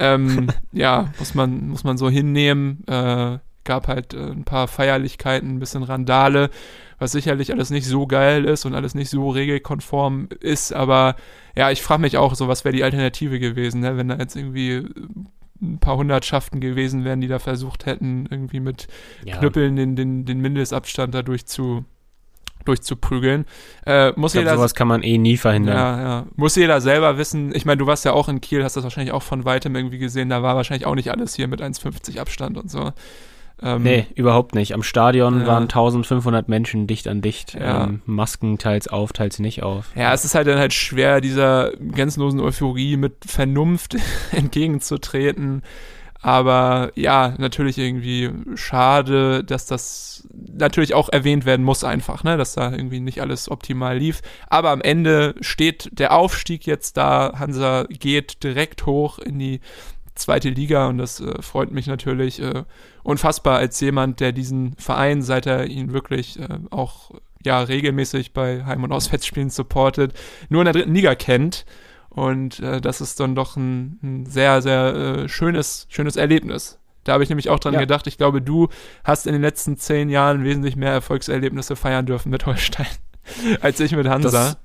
ja. Ähm, ja, muss man, muss man so hinnehmen. Äh, gab halt äh, ein paar Feierlichkeiten, ein bisschen Randale, was sicherlich alles nicht so geil ist und alles nicht so regelkonform ist, aber ja, ich frage mich auch so, was wäre die Alternative gewesen, ne? wenn da jetzt irgendwie ein paar Hundertschaften gewesen wären, die da versucht hätten, irgendwie mit ja. Knüppeln den, den, den Mindestabstand dadurch zu durchzuprügeln. Äh, muss ich glaub, sowas kann man eh nie verhindern. Ja, ja. Muss jeder selber wissen. Ich meine, du warst ja auch in Kiel, hast das wahrscheinlich auch von weitem irgendwie gesehen. Da war wahrscheinlich auch nicht alles hier mit 1,50 Abstand und so. Ähm, nee, überhaupt nicht. Am Stadion ja. waren 1500 Menschen dicht an dicht. Ja. Ähm, Masken teils auf, teils nicht auf. Ja, es ist halt dann halt schwer, dieser grenzenlosen Euphorie mit Vernunft entgegenzutreten. Aber ja, natürlich irgendwie schade, dass das natürlich auch erwähnt werden muss einfach, ne, dass da irgendwie nicht alles optimal lief. Aber am Ende steht der Aufstieg jetzt da. Hansa geht direkt hoch in die zweite Liga und das äh, freut mich natürlich äh, unfassbar als jemand, der diesen Verein, seit er ihn wirklich äh, auch ja regelmäßig bei Heim- und Auswärtsspielen supportet, nur in der dritten Liga kennt. Und äh, das ist dann doch ein, ein sehr, sehr äh, schönes, schönes Erlebnis. Da habe ich nämlich auch dran ja. gedacht, ich glaube, du hast in den letzten zehn Jahren wesentlich mehr Erfolgserlebnisse feiern dürfen mit Holstein als ich mit Hansa. Das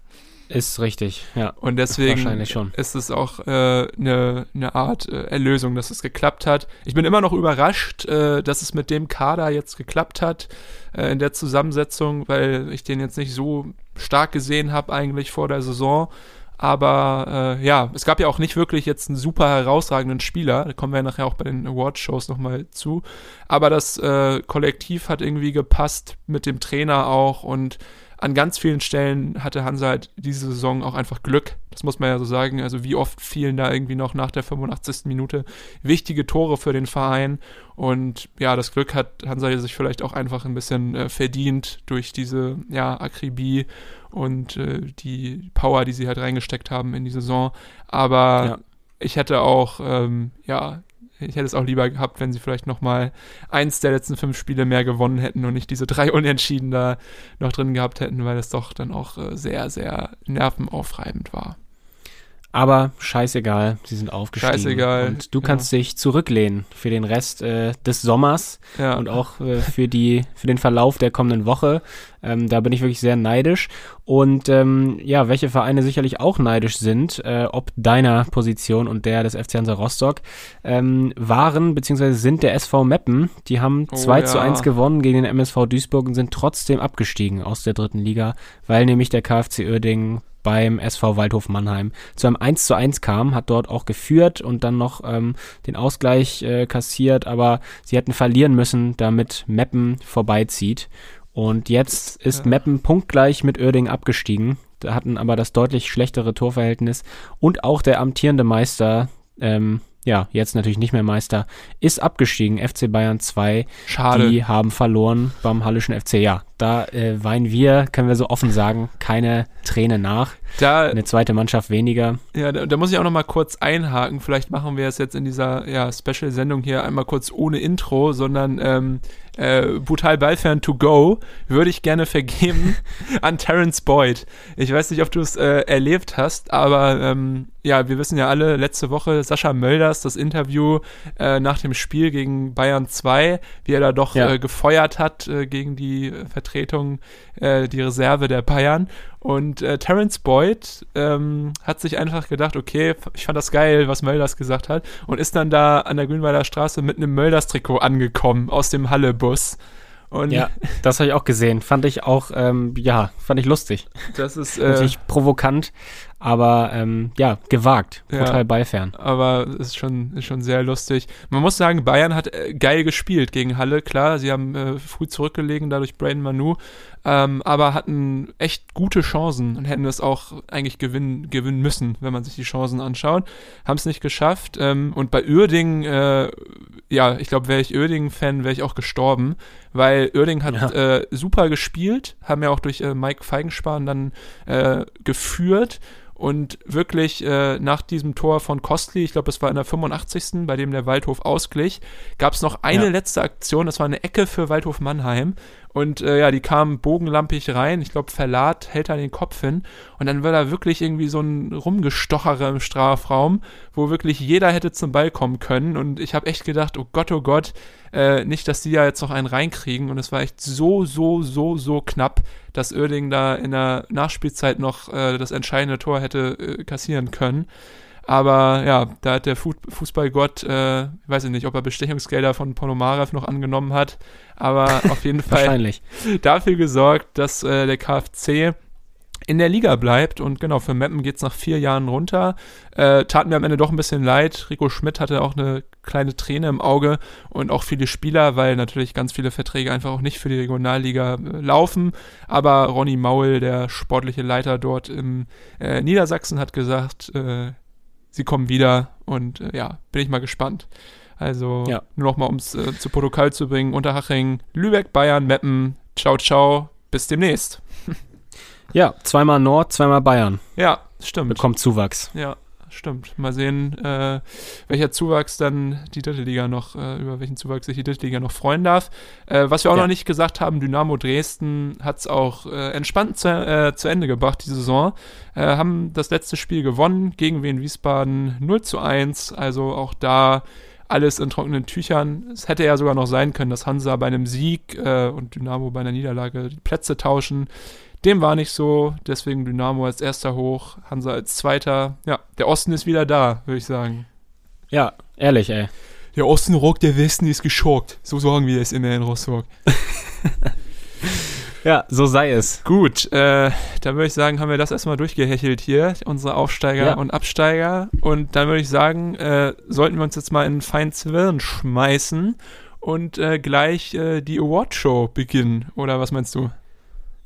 ist richtig, ja. Und deswegen ist es auch eine äh, ne, ne Art äh, Erlösung, dass es geklappt hat. Ich bin immer noch überrascht, äh, dass es mit dem Kader jetzt geklappt hat äh, in der Zusammensetzung, weil ich den jetzt nicht so stark gesehen habe eigentlich vor der Saison. Aber äh, ja, es gab ja auch nicht wirklich jetzt einen super herausragenden Spieler. Da kommen wir ja nachher auch bei den Award-Shows nochmal zu. Aber das äh, Kollektiv hat irgendwie gepasst mit dem Trainer auch und an ganz vielen Stellen hatte Hansa halt diese Saison auch einfach Glück. Das muss man ja so sagen. Also wie oft fielen da irgendwie noch nach der 85. Minute wichtige Tore für den Verein. Und ja, das Glück hat Hansa sich vielleicht auch einfach ein bisschen äh, verdient durch diese ja, Akribie und äh, die Power, die sie halt reingesteckt haben in die Saison. Aber ja. ich hätte auch, ähm, ja, ich hätte es auch lieber gehabt, wenn sie vielleicht noch mal eins der letzten fünf Spiele mehr gewonnen hätten und nicht diese drei Unentschieden da noch drin gehabt hätten, weil es doch dann auch äh, sehr, sehr nervenaufreibend war. Aber scheißegal, sie sind aufgestiegen. Scheißegal. Und du kannst dich zurücklehnen für den Rest äh, des Sommers ja. und auch äh, für, die, für den Verlauf der kommenden Woche. Ähm, da bin ich wirklich sehr neidisch. Und ähm, ja, welche Vereine sicherlich auch neidisch sind, äh, ob deiner Position und der des FC Hansa Rostock, ähm, waren bzw. sind der SV Meppen. Die haben oh, 2 ja. zu 1 gewonnen gegen den MSV Duisburg und sind trotzdem abgestiegen aus der dritten Liga, weil nämlich der KfC Uerdingen beim SV Waldhof Mannheim zu einem 1 zu 1 kam, hat dort auch geführt und dann noch ähm, den Ausgleich äh, kassiert, aber sie hätten verlieren müssen, damit Meppen vorbeizieht. Und jetzt ist Meppen punktgleich mit Oerding abgestiegen, da hatten aber das deutlich schlechtere Torverhältnis und auch der amtierende Meister ähm, ja, jetzt natürlich nicht mehr Meister, ist abgestiegen. FC Bayern 2. Schade. Die haben verloren beim Hallischen FC. Ja, da äh, weinen wir, können wir so offen sagen, keine Träne nach. Da, Eine zweite Mannschaft weniger. Ja, da, da muss ich auch noch mal kurz einhaken. Vielleicht machen wir es jetzt in dieser ja, Special-Sendung hier einmal kurz ohne Intro, sondern ähm, äh, Brutal Ballfern to go würde ich gerne vergeben an Terence Boyd. Ich weiß nicht, ob du es äh, erlebt hast, aber ähm, ja, wir wissen ja alle, letzte Woche Sascha Mölders, das Interview äh, nach dem Spiel gegen Bayern 2, wie er da doch ja. äh, gefeuert hat äh, gegen die Vertretung, äh, die Reserve der Bayern. Und äh, Terence Boyd ähm, hat sich einfach gedacht, okay, ich fand das geil, was Mölders gesagt hat, und ist dann da an der Grünwalder Straße mit einem Mölders-Trikot angekommen aus dem Halle-Bus. Und ja, das habe ich auch gesehen. Fand ich auch, ähm, ja, fand ich lustig. Das ist äh, natürlich provokant, aber ähm, ja, gewagt, total ja, beifern. Aber es ist schon, ist schon sehr lustig. Man muss sagen, Bayern hat äh, geil gespielt gegen Halle, klar, sie haben äh, früh zurückgelegen, dadurch Brain Manu, ähm, aber hatten echt gute Chancen und hätten das auch eigentlich gewinnen, gewinnen müssen, wenn man sich die Chancen anschaut. Haben es nicht geschafft. Ähm, und bei Uerding, äh, ja, ich glaube, wäre ich Uerding-Fan, wäre ich auch gestorben, weil Uerding hat ja. äh, super gespielt, haben ja auch durch äh, Mike Feigenspahn dann äh, geführt und wirklich äh, nach diesem Tor von Costly, ich glaube, es war in der 85. bei dem der Waldhof ausglich, gab es noch eine ja. letzte Aktion, das war eine Ecke für Waldhof Mannheim. Und äh, ja, die kam bogenlampig rein. Ich glaube, Verlat hält da den Kopf hin. Und dann war da wirklich irgendwie so ein Rumgestochere im Strafraum, wo wirklich jeder hätte zum Ball kommen können. Und ich habe echt gedacht, oh Gott, oh Gott, äh, nicht, dass die ja jetzt noch einen reinkriegen. Und es war echt so, so, so, so knapp, dass Oerding da in der Nachspielzeit noch äh, das entscheidende Tor hätte äh, kassieren können. Aber ja, da hat der Fußballgott, äh, weiß ich nicht, ob er Bestechungsgelder von Ponomarev noch angenommen hat, aber auf jeden Fall dafür gesorgt, dass äh, der KfC in der Liga bleibt. Und genau, für Meppen geht es nach vier Jahren runter. Äh, tat mir am Ende doch ein bisschen leid. Rico Schmidt hatte auch eine kleine Träne im Auge und auch viele Spieler, weil natürlich ganz viele Verträge einfach auch nicht für die Regionalliga äh, laufen. Aber Ronny Maul, der sportliche Leiter dort im äh, Niedersachsen, hat gesagt, äh, sie kommen wieder und äh, ja, bin ich mal gespannt. Also ja. nur noch mal, um es äh, zu Protokoll zu bringen, Unterhaching, Lübeck, Bayern, Meppen, ciao, ciao, bis demnächst. Ja, zweimal Nord, zweimal Bayern. Ja, stimmt. Bekommt Zuwachs. Ja, stimmt. Mal sehen, äh, welcher Zuwachs dann die dritte Liga noch, äh, über welchen Zuwachs sich die dritte Liga noch freuen darf. Äh, was wir auch ja. noch nicht gesagt haben, Dynamo Dresden hat es auch äh, entspannt zu, äh, zu, Ende gebracht, die Saison. Äh, haben das letzte Spiel gewonnen gegen Wien Wiesbaden 0 zu 1. Also auch da alles in trockenen Tüchern. Es hätte ja sogar noch sein können, dass Hansa bei einem Sieg und Dynamo bei einer Niederlage die Plätze tauschen. Dem war nicht so, deswegen Dynamo als erster hoch, Hansa als zweiter. Ja, der Osten ist wieder da, würde ich sagen. Ja, ehrlich, ey. Der Osten rockt, der Westen ist geschockt. So sagen wir es immer in Rostock. ja, so sei es. Gut, äh, dann würde ich sagen, haben wir das erstmal durchgehechelt hier, unsere Aufsteiger ja. und Absteiger. Und dann würde ich sagen, äh, sollten wir uns jetzt mal in feins Wirren schmeißen und äh, gleich äh, die Awardshow beginnen. Oder was meinst du?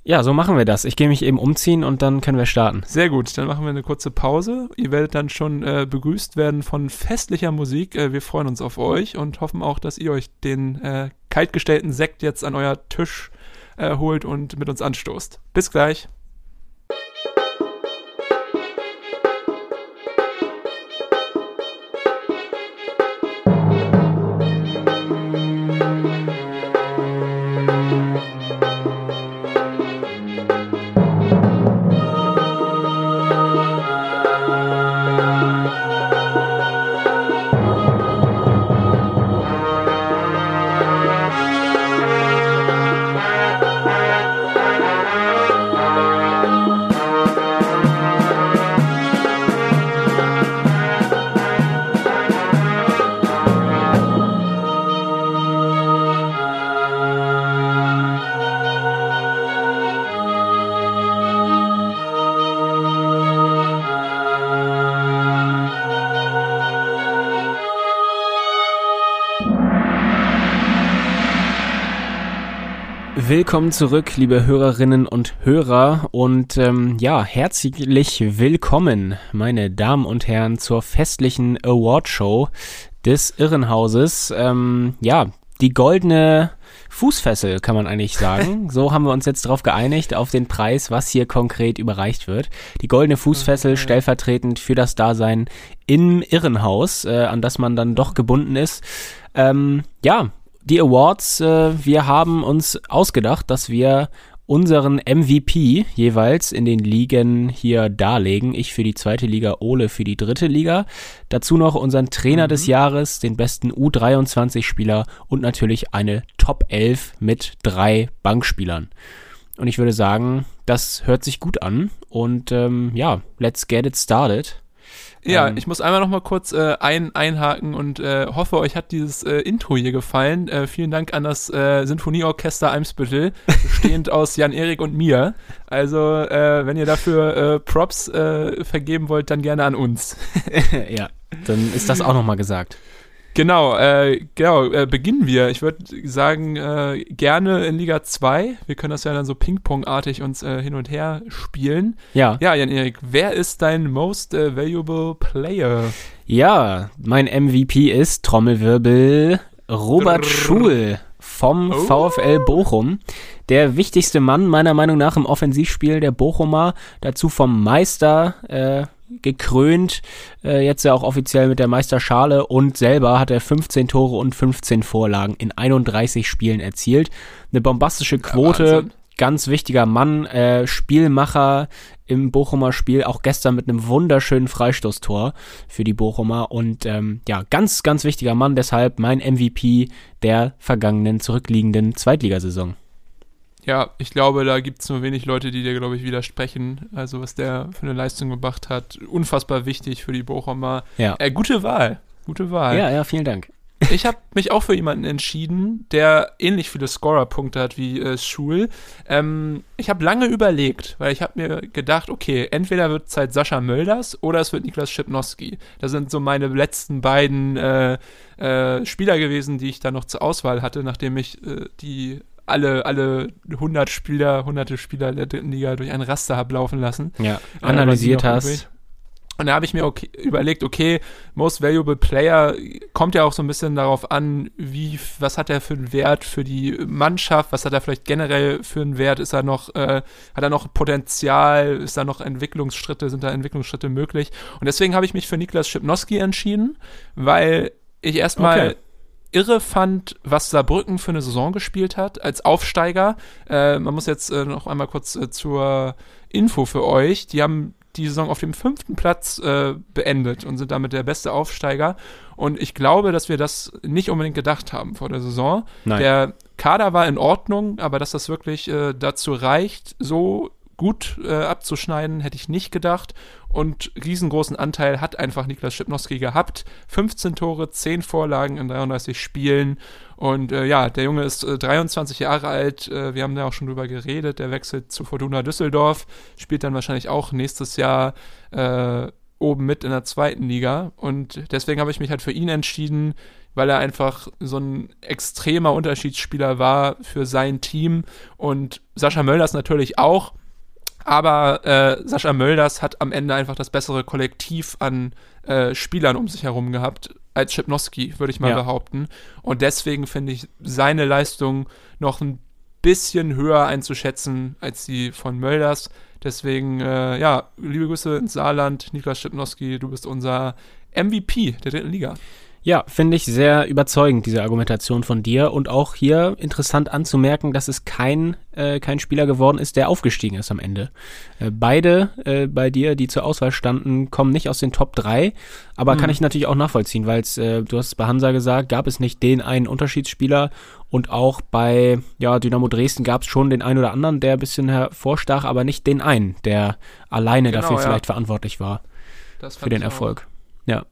Ja, so machen wir das. Ich gehe mich eben umziehen und dann können wir starten. Sehr gut, dann machen wir eine kurze Pause. Ihr werdet dann schon äh, begrüßt werden von festlicher Musik. Äh, wir freuen uns auf euch und hoffen auch, dass ihr euch den äh, kaltgestellten Sekt jetzt an euer Tisch äh, holt und mit uns anstoßt. Bis gleich. Willkommen zurück, liebe Hörerinnen und Hörer. Und ähm, ja, herzlich willkommen, meine Damen und Herren, zur festlichen Awardshow des Irrenhauses. Ähm, ja, die goldene Fußfessel, kann man eigentlich sagen. So haben wir uns jetzt darauf geeinigt, auf den Preis, was hier konkret überreicht wird. Die goldene Fußfessel stellvertretend für das Dasein im Irrenhaus, äh, an das man dann doch gebunden ist. Ähm, ja, die Awards, äh, wir haben uns ausgedacht, dass wir unseren MVP jeweils in den Ligen hier darlegen. Ich für die zweite Liga, Ole für die dritte Liga. Dazu noch unseren Trainer mhm. des Jahres, den besten U23-Spieler und natürlich eine Top 11 mit drei Bankspielern. Und ich würde sagen, das hört sich gut an. Und ähm, ja, let's get it started. Ja, ähm, ich muss einmal noch mal kurz äh, ein, einhaken und äh, hoffe, euch hat dieses äh, Intro hier gefallen. Äh, vielen Dank an das äh, Sinfonieorchester Eimsbüttel, bestehend aus Jan-Erik und mir. Also, äh, wenn ihr dafür Props vergeben wollt, dann gerne an uns. ja, dann ist das auch noch mal gesagt. Genau, äh, genau, äh, beginnen wir. Ich würde sagen, äh, gerne in Liga 2. Wir können das ja dann so Ping-Pong-artig uns äh, hin und her spielen. Ja. Ja, Jan-Erik, wer ist dein most äh, valuable player? Ja, mein MVP ist Trommelwirbel Robert Brrr. Schul vom oh. VfL Bochum. Der wichtigste Mann meiner Meinung nach im Offensivspiel der Bochumer. Dazu vom Meister äh, gekrönt, äh, jetzt ja auch offiziell mit der Meisterschale und selber hat er 15 Tore und 15 Vorlagen in 31 Spielen erzielt. Eine bombastische Quote, ja, ganz wichtiger Mann, äh, Spielmacher im Bochumer Spiel, auch gestern mit einem wunderschönen Freistoßtor für die Bochumer und ähm, ja, ganz, ganz wichtiger Mann, deshalb mein MVP der vergangenen zurückliegenden Zweitligasaison. Ja, ich glaube, da gibt es nur wenig Leute, die dir, glaube ich, widersprechen. Also, was der für eine Leistung gebracht hat, unfassbar wichtig für die Bochumer. Ja. Äh, gute Wahl. Gute Wahl. Ja, ja, vielen Dank. ich habe mich auch für jemanden entschieden, der ähnlich viele Scorer-Punkte hat wie äh, Schul. Ähm, ich habe lange überlegt, weil ich habe mir gedacht, okay, entweder wird es halt Sascha Mölders oder es wird Niklas Schipnowski. Das sind so meine letzten beiden äh, äh, Spieler gewesen, die ich da noch zur Auswahl hatte, nachdem ich äh, die alle, alle 100 Spieler, hunderte Spieler der dritten Liga durch ein Raster habe laufen lassen. Ja, äh, analysiert hast. Und da habe ich mir okay, überlegt, okay, Most Valuable Player kommt ja auch so ein bisschen darauf an, wie, was hat er für einen Wert für die Mannschaft, was hat er vielleicht generell für einen Wert, ist er noch, äh, hat er noch Potenzial, ist da noch Entwicklungsschritte, sind da Entwicklungsschritte möglich? Und deswegen habe ich mich für Niklas Schipnowski entschieden, weil ich erstmal okay irre fand, was Saarbrücken für eine Saison gespielt hat als Aufsteiger. Äh, man muss jetzt äh, noch einmal kurz äh, zur Info für euch. Die haben die Saison auf dem fünften Platz äh, beendet und sind damit der beste Aufsteiger. Und ich glaube, dass wir das nicht unbedingt gedacht haben vor der Saison. Nein. Der Kader war in Ordnung, aber dass das wirklich äh, dazu reicht, so gut äh, abzuschneiden, hätte ich nicht gedacht. Und riesengroßen Anteil hat einfach Niklas Schipnowski gehabt. 15 Tore, 10 Vorlagen in 33 Spielen. Und äh, ja, der Junge ist äh, 23 Jahre alt. Äh, wir haben da auch schon drüber geredet. Der wechselt zu Fortuna Düsseldorf, spielt dann wahrscheinlich auch nächstes Jahr äh, oben mit in der zweiten Liga. Und deswegen habe ich mich halt für ihn entschieden, weil er einfach so ein extremer Unterschiedsspieler war für sein Team. Und Sascha Mölders natürlich auch. Aber äh, Sascha Mölders hat am Ende einfach das bessere Kollektiv an äh, Spielern um sich herum gehabt als Schipnowski, würde ich mal ja. behaupten. Und deswegen finde ich seine Leistung noch ein bisschen höher einzuschätzen als die von Mölders. Deswegen, äh, ja, liebe Grüße ins Saarland. Niklas Schipnowski, du bist unser MVP der dritten Liga. Ja, finde ich sehr überzeugend, diese Argumentation von dir. Und auch hier interessant anzumerken, dass es kein, äh, kein Spieler geworden ist, der aufgestiegen ist am Ende. Äh, beide äh, bei dir, die zur Auswahl standen, kommen nicht aus den Top 3. Aber mhm. kann ich natürlich auch nachvollziehen, weil äh, du hast es bei Hansa gesagt, gab es nicht den einen Unterschiedsspieler. Und auch bei ja, Dynamo Dresden gab es schon den einen oder anderen, der ein bisschen hervorstach, aber nicht den einen, der alleine genau, dafür ja. vielleicht verantwortlich war. für den Erfolg. Auch. Ja.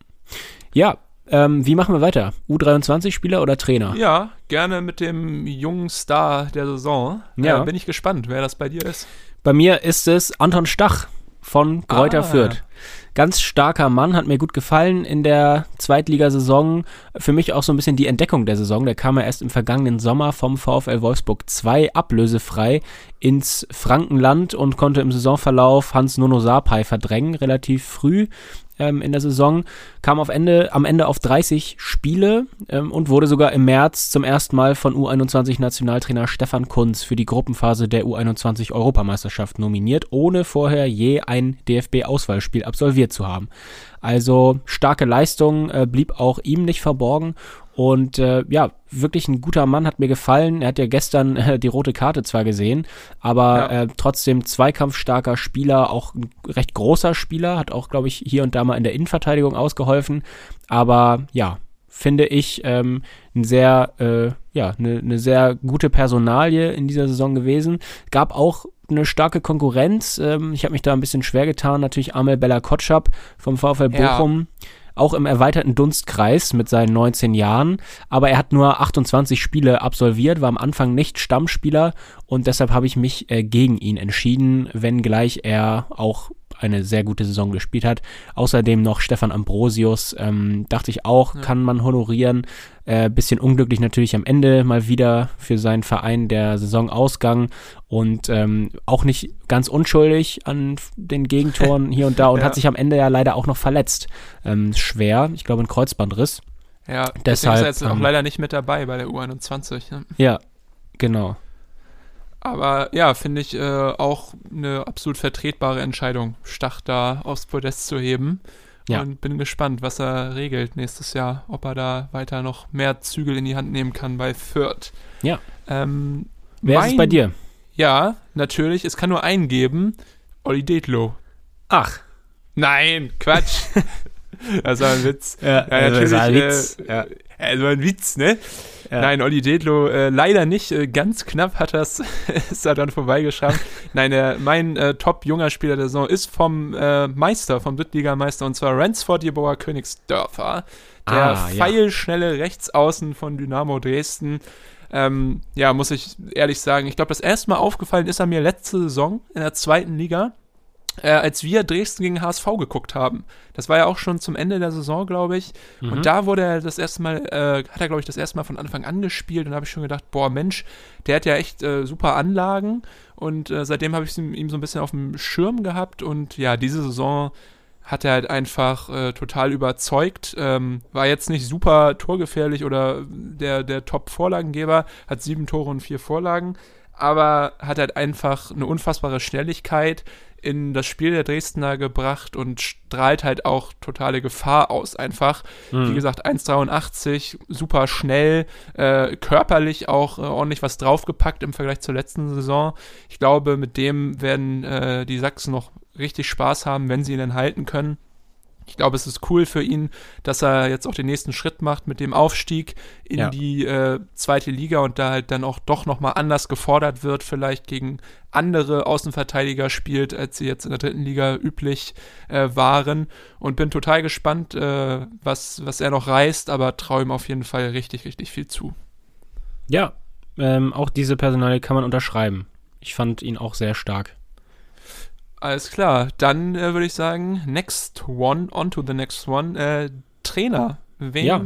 Ja, ähm, wie machen wir weiter? U23-Spieler oder Trainer? Ja, gerne mit dem jungen Star der Saison. Ja. Äh, bin ich gespannt, wer das bei dir ist. Bei mir ist es Anton Stach von Kräuter ah, Fürth. Ganz starker Mann, hat mir gut gefallen in der Zweitligasaison. Für mich auch so ein bisschen die Entdeckung der Saison. Der kam ja erst im vergangenen Sommer vom VfL Wolfsburg 2 ablösefrei ins Frankenland und konnte im Saisonverlauf Hans Nono Sapai verdrängen, relativ früh ähm, in der Saison, kam auf Ende, am Ende auf 30 Spiele ähm, und wurde sogar im März zum ersten Mal von U21-Nationaltrainer Stefan Kunz für die Gruppenphase der U21-Europameisterschaft nominiert, ohne vorher je ein DFB-Auswahlspiel absolviert zu haben. Also starke Leistung äh, blieb auch ihm nicht verborgen und äh, ja, wirklich ein guter Mann, hat mir gefallen. Er hat ja gestern äh, die rote Karte zwar gesehen, aber ja. äh, trotzdem zweikampfstarker Spieler, auch ein recht großer Spieler, hat auch, glaube ich, hier und da mal in der Innenverteidigung ausgeholfen. Aber ja, finde ich ähm, ein sehr, äh, ja, eine ne sehr gute Personalie in dieser Saison gewesen. Gab auch eine starke Konkurrenz. Ähm, ich habe mich da ein bisschen schwer getan. Natürlich Amel Bella Kotschap vom VfL Bochum. Ja auch im erweiterten Dunstkreis mit seinen 19 Jahren, aber er hat nur 28 Spiele absolviert, war am Anfang nicht Stammspieler. Und deshalb habe ich mich äh, gegen ihn entschieden, wenngleich er auch eine sehr gute Saison gespielt hat. Außerdem noch Stefan Ambrosius, ähm, dachte ich auch, ja. kann man honorieren. Äh, bisschen unglücklich natürlich am Ende mal wieder für seinen Verein der Saisonausgang und ähm, auch nicht ganz unschuldig an den Gegentoren hier und da und ja. hat sich am Ende ja leider auch noch verletzt. Ähm, schwer, ich glaube ein Kreuzbandriss. Ja, deshalb ist er jetzt ähm, auch leider nicht mit dabei bei der U21. Ne? Ja, genau. Aber ja, finde ich äh, auch eine absolut vertretbare Entscheidung, Stach da aufs Podest zu heben. Ja. Und bin gespannt, was er regelt nächstes Jahr, ob er da weiter noch mehr Zügel in die Hand nehmen kann bei Fürth. Ja. Ähm, Wer mein, ist es bei dir? Ja, natürlich. Es kann nur einen geben. Olli Detlow. Ach. Nein, Quatsch. das war ein Witz. Ja, ja natürlich. Das war ein Witz. Äh, ja. Das war ein Witz, ne? Ja. Nein, Olli Dedlo äh, leider nicht. Äh, ganz knapp hat das ist er dann vorbeigeschrammt. Nein, der, mein äh, top junger Spieler der Saison ist vom äh, Meister, vom Drittligameister und zwar Ransford Jeboa Königsdörfer. Der ah, feilschnelle ja. Rechtsaußen von Dynamo Dresden. Ähm, ja, muss ich ehrlich sagen. Ich glaube, das erste Mal aufgefallen ist er mir letzte Saison in der zweiten Liga äh, als wir Dresden gegen HSV geguckt haben. Das war ja auch schon zum Ende der Saison, glaube ich. Mhm. Und da wurde er das erste Mal, äh, hat er, glaube ich, das erste Mal von Anfang an gespielt. Und da habe ich schon gedacht, boah, Mensch, der hat ja echt äh, super Anlagen. Und äh, seitdem habe ich ihm so ein bisschen auf dem Schirm gehabt. Und ja, diese Saison hat er halt einfach äh, total überzeugt. Ähm, war jetzt nicht super torgefährlich oder der, der Top-Vorlagengeber, hat sieben Tore und vier Vorlagen, aber hat halt einfach eine unfassbare Schnelligkeit, in das Spiel der Dresdner gebracht und strahlt halt auch totale Gefahr aus einfach. Mhm. Wie gesagt, 1,83, super schnell, äh, körperlich auch äh, ordentlich was draufgepackt im Vergleich zur letzten Saison. Ich glaube, mit dem werden äh, die Sachsen noch richtig Spaß haben, wenn sie ihn dann halten können. Ich glaube, es ist cool für ihn, dass er jetzt auch den nächsten Schritt macht mit dem Aufstieg in ja. die äh, zweite Liga und da halt dann auch doch nochmal anders gefordert wird, vielleicht gegen andere Außenverteidiger spielt, als sie jetzt in der dritten Liga üblich äh, waren. Und bin total gespannt, äh, was, was er noch reißt, aber traue ihm auf jeden Fall richtig, richtig viel zu. Ja, ähm, auch diese Personalie kann man unterschreiben. Ich fand ihn auch sehr stark. Alles klar, dann äh, würde ich sagen, next one, on to the next one. Äh, Trainer, wen ja.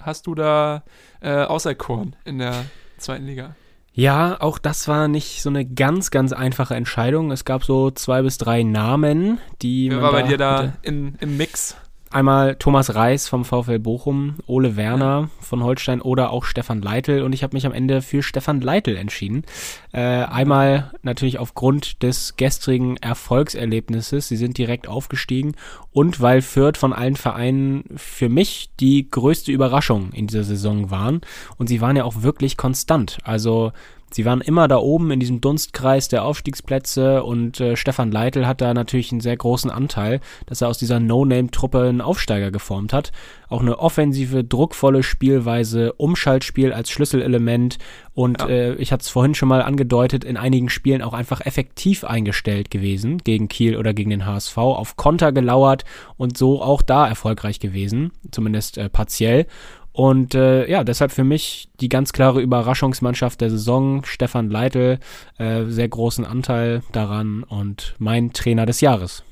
hast du da äh, auserkoren in der zweiten Liga? Ja, auch das war nicht so eine ganz, ganz einfache Entscheidung. Es gab so zwei bis drei Namen, die. Wer war bei dir da in, im Mix? Einmal Thomas Reis vom VfL Bochum, Ole Werner von Holstein oder auch Stefan Leitl und ich habe mich am Ende für Stefan Leitl entschieden. Äh, einmal natürlich aufgrund des gestrigen Erfolgserlebnisses, sie sind direkt aufgestiegen und weil Fürth von allen Vereinen für mich die größte Überraschung in dieser Saison waren und sie waren ja auch wirklich konstant. Also Sie waren immer da oben in diesem Dunstkreis der Aufstiegsplätze und äh, Stefan Leitl hat da natürlich einen sehr großen Anteil, dass er aus dieser No-Name-Truppe einen Aufsteiger geformt hat. Auch eine offensive, druckvolle Spielweise, Umschaltspiel als Schlüsselelement und ja. äh, ich hatte es vorhin schon mal angedeutet, in einigen Spielen auch einfach effektiv eingestellt gewesen, gegen Kiel oder gegen den HSV, auf Konter gelauert und so auch da erfolgreich gewesen, zumindest äh, partiell. Und äh, ja, deshalb für mich die ganz klare Überraschungsmannschaft der Saison. Stefan Leitl, äh, sehr großen Anteil daran und mein Trainer des Jahres.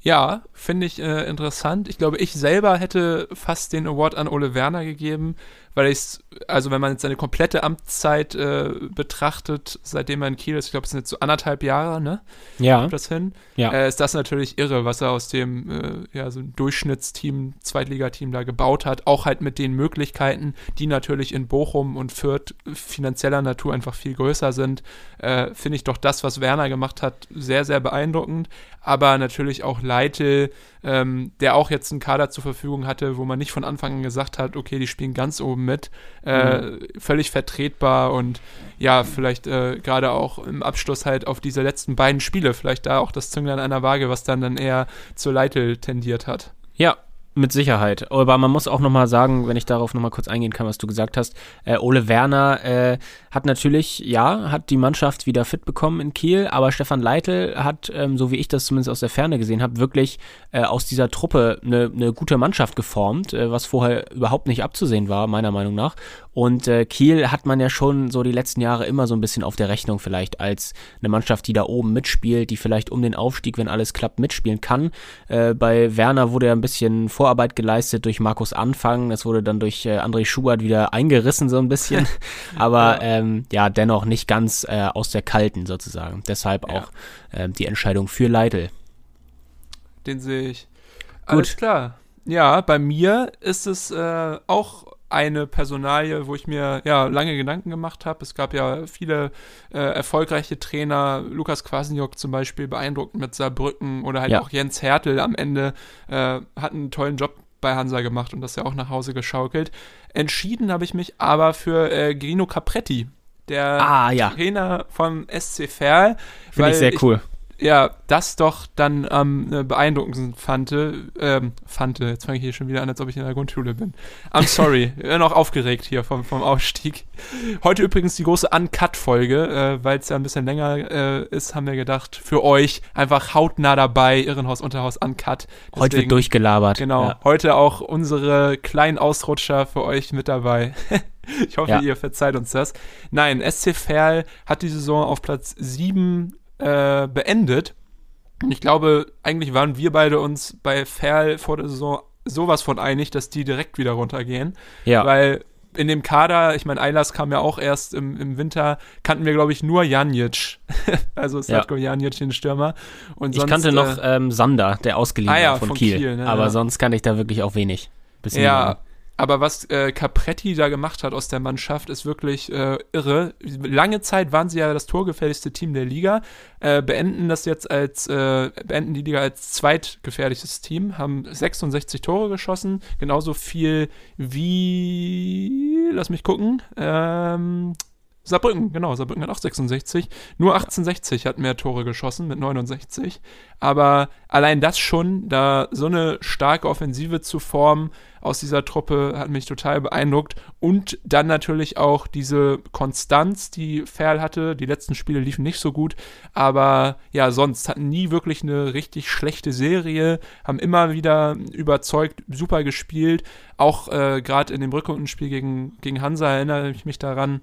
Ja, finde ich äh, interessant. Ich glaube, ich selber hätte fast den Award an Ole Werner gegeben, weil ich also wenn man jetzt seine komplette Amtszeit äh, betrachtet, seitdem er in Kiel ist, ich glaube, es sind jetzt so anderthalb Jahre, ne? Ja. Kommt das hin? Ja. Äh, ist das natürlich irre, was er aus dem, äh, ja, so ein Durchschnittsteam, Zweitligateam da gebaut hat, auch halt mit den Möglichkeiten, die natürlich in Bochum und Fürth finanzieller Natur einfach viel größer sind, äh, finde ich doch das, was Werner gemacht hat, sehr, sehr beeindruckend, aber natürlich auch Leitl, ähm, der auch jetzt einen Kader zur Verfügung hatte, wo man nicht von Anfang an gesagt hat, okay, die spielen ganz oben mit. Äh, mhm. Völlig vertretbar und ja, vielleicht äh, gerade auch im Abschluss halt auf diese letzten beiden Spiele, vielleicht da auch das Zünglein einer Waage, was dann dann eher zur Leitl tendiert hat. Ja, mit Sicherheit. Aber man muss auch nochmal sagen, wenn ich darauf nochmal kurz eingehen kann, was du gesagt hast, äh, Ole Werner äh, hat natürlich, ja, hat die Mannschaft wieder fit bekommen in Kiel, aber Stefan Leitl hat, ähm, so wie ich das zumindest aus der Ferne gesehen habe, wirklich äh, aus dieser Truppe eine ne gute Mannschaft geformt, äh, was vorher überhaupt nicht abzusehen war, meiner Meinung nach. Und äh, Kiel hat man ja schon so die letzten Jahre immer so ein bisschen auf der Rechnung vielleicht als eine Mannschaft, die da oben mitspielt, die vielleicht um den Aufstieg, wenn alles klappt, mitspielen kann. Äh, bei Werner wurde ja ein bisschen Vorarbeit geleistet durch Markus Anfang. Das wurde dann durch äh, André Schubert wieder eingerissen so ein bisschen. Aber ähm, ja, dennoch nicht ganz äh, aus der Kalten sozusagen. Deshalb ja. auch äh, die Entscheidung für Leitl. Den sehe ich. Alles Gut. klar. Ja, bei mir ist es äh, auch eine Personalie, wo ich mir ja lange Gedanken gemacht habe. Es gab ja viele äh, erfolgreiche Trainer, Lukas Kwasniok zum Beispiel, beeindruckend mit Saarbrücken oder halt ja. auch Jens Hertel am Ende äh, hat einen tollen Job bei Hansa gemacht und das ja auch nach Hause geschaukelt. Entschieden habe ich mich aber für äh, Grino Capretti, der ah, ja. Trainer vom SC Verl. Finde ich sehr cool. Ja, das doch dann am äh, beeindruckendsten fand, ähm, fand, jetzt fange ich hier schon wieder an, als ob ich in der Grundschule bin. I'm sorry, ich bin auch aufgeregt hier vom, vom Aufstieg. Heute übrigens die große Uncut-Folge, äh, weil es ja ein bisschen länger äh, ist, haben wir gedacht, für euch einfach hautnah dabei, Irrenhaus, Unterhaus, Uncut. Deswegen, heute wird durchgelabert. Genau, ja. heute auch unsere kleinen Ausrutscher für euch mit dabei. ich hoffe, ja. ihr verzeiht uns das. Nein, SC Verl hat die Saison auf Platz 7 äh, beendet. Und ich glaube, eigentlich waren wir beide uns bei Ferl vor der Saison sowas von einig, dass die direkt wieder runtergehen. Ja. Weil in dem Kader, ich meine, Eilers kam ja auch erst im, im Winter, kannten wir, glaube ich, nur Janic. also Slatko ja. Janic, den Stürmer. Und sonst, ich kannte noch äh, ähm, Sander, der ausgeliehen ah, ja, von, von, Kiel. Kiel ne, aber ja. sonst kannte ich da wirklich auch wenig. Bisschen ja. Aber was äh, Capretti da gemacht hat aus der Mannschaft, ist wirklich äh, irre. Lange Zeit waren sie ja das torgefährlichste Team der Liga, äh, beenden das jetzt als, äh, beenden die Liga als zweitgefährlichstes Team, haben 66 Tore geschossen, genauso viel wie, lass mich gucken, ähm, Saarbrücken, genau, Saarbrücken hat auch 66. Nur 1860 hat mehr Tore geschossen mit 69. Aber allein das schon, da so eine starke Offensive zu formen aus dieser Truppe, hat mich total beeindruckt. Und dann natürlich auch diese Konstanz, die Ferl hatte. Die letzten Spiele liefen nicht so gut, aber ja, sonst hatten nie wirklich eine richtig schlechte Serie, haben immer wieder überzeugt, super gespielt. Auch äh, gerade in dem Rückrundenspiel gegen, gegen Hansa erinnere ich mich daran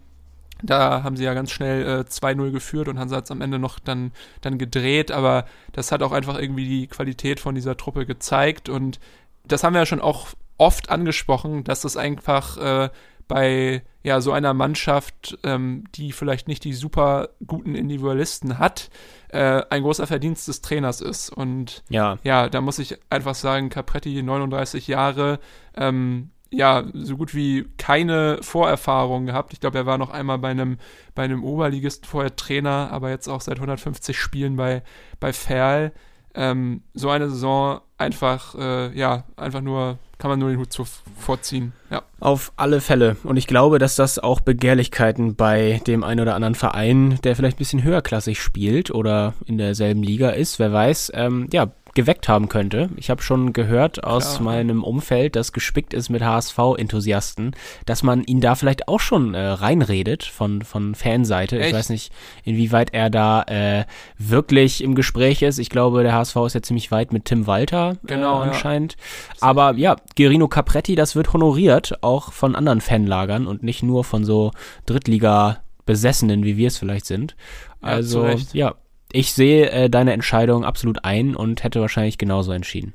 da haben sie ja ganz schnell äh, 2-0 geführt und Hansa hat es am Ende noch dann, dann gedreht, aber das hat auch einfach irgendwie die Qualität von dieser Truppe gezeigt und das haben wir ja schon auch oft angesprochen, dass das einfach äh, bei ja so einer Mannschaft, ähm, die vielleicht nicht die super guten Individualisten hat, äh, ein großer Verdienst des Trainers ist. Und ja, ja da muss ich einfach sagen, Capretti, 39 Jahre, ähm, ja, so gut wie keine Vorerfahrung gehabt. Ich glaube, er war noch einmal bei einem, bei einem Oberligisten vorher Trainer, aber jetzt auch seit 150 Spielen bei, bei Ferl. Ähm, so eine Saison einfach, äh, ja, einfach nur, kann man nur den Hut zu, vorziehen. Ja. Auf alle Fälle. Und ich glaube, dass das auch Begehrlichkeiten bei dem einen oder anderen Verein, der vielleicht ein bisschen höherklassig spielt oder in derselben Liga ist, wer weiß, ähm, ja, geweckt haben könnte. Ich habe schon gehört aus Klar. meinem Umfeld, das gespickt ist mit HSV-Enthusiasten, dass man ihn da vielleicht auch schon äh, reinredet von, von Fanseite. Echt? Ich weiß nicht, inwieweit er da äh, wirklich im Gespräch ist. Ich glaube, der HSV ist ja ziemlich weit mit Tim Walter äh, genau, äh, anscheinend. Ja. Aber ja, Gerino Capretti, das wird honoriert, auch von anderen Fanlagern und nicht nur von so Drittliga-Besessenen, wie wir es vielleicht sind. Also, ja, ja ich sehe äh, deine Entscheidung absolut ein und hätte wahrscheinlich genauso entschieden.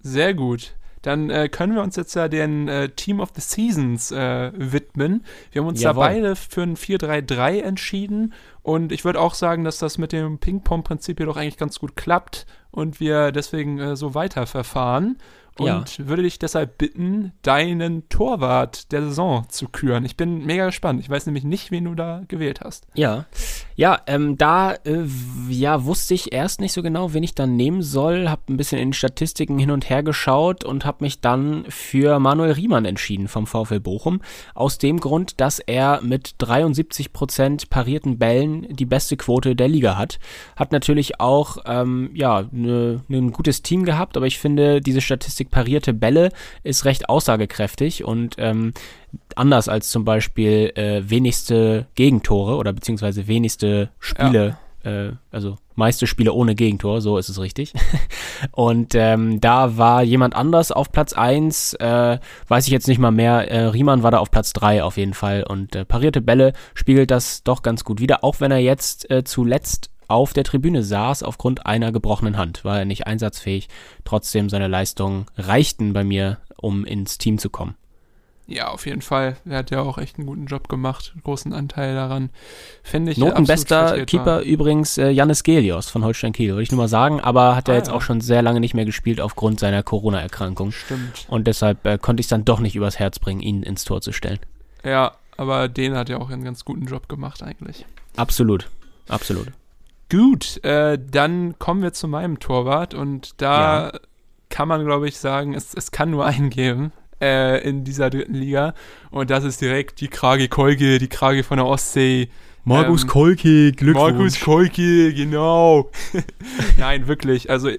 Sehr gut. Dann äh, können wir uns jetzt ja den äh, Team of the Seasons äh, widmen. Wir haben uns Jawohl. da beide für ein 4-3-3 entschieden und ich würde auch sagen, dass das mit dem Ping-Pong-Prinzip hier doch eigentlich ganz gut klappt und wir deswegen äh, so weiterverfahren und ja. würde dich deshalb bitten, deinen Torwart der Saison zu küren. Ich bin mega gespannt. Ich weiß nämlich nicht, wen du da gewählt hast. Ja, ja, ähm, da äh, ja wusste ich erst nicht so genau, wen ich dann nehmen soll. Hab ein bisschen in den Statistiken hin und her geschaut und habe mich dann für Manuel Riemann entschieden vom VfL Bochum. Aus dem Grund, dass er mit 73 Prozent parierten Bällen die beste Quote der Liga hat. Hat natürlich auch ähm, ja ne, ne, ein gutes Team gehabt, aber ich finde diese Statistik 50 parierte Bälle ist recht aussagekräftig und ähm, anders als zum Beispiel äh, wenigste Gegentore oder beziehungsweise wenigste Spiele. Ja. Äh, also meiste Spiele ohne Gegentor, so ist es richtig. Und ähm, da war jemand anders auf Platz 1, äh, weiß ich jetzt nicht mal mehr. Äh, Riemann war da auf Platz 3 auf jeden Fall. Und äh, parierte Bälle spiegelt das doch ganz gut wieder, auch wenn er jetzt äh, zuletzt auf der Tribüne saß aufgrund einer gebrochenen Hand. War er nicht einsatzfähig. Trotzdem seine Leistungen reichten bei mir, um ins Team zu kommen. Ja, auf jeden Fall. Er hat ja auch echt einen guten Job gemacht, einen großen Anteil daran. Finde ich Notenbester Keeper übrigens äh, Janis Gelios von Holstein Kiel, würde ich nur mal sagen, aber hat er ah, jetzt ja. auch schon sehr lange nicht mehr gespielt aufgrund seiner Corona-Erkrankung. Stimmt. Und deshalb äh, konnte ich es dann doch nicht übers Herz bringen, ihn ins Tor zu stellen. Ja, aber den hat ja auch einen ganz guten Job gemacht eigentlich. Absolut, absolut. Gut, äh, dann kommen wir zu meinem Torwart und da ja. kann man, glaube ich, sagen, es, es kann nur einen geben äh, in dieser dritten Liga und das ist direkt die Krage Kolge, die Krage von der Ostsee, Markus ähm, Kolke, Glückwunsch. Markus Kolke, genau. Nein, wirklich. Also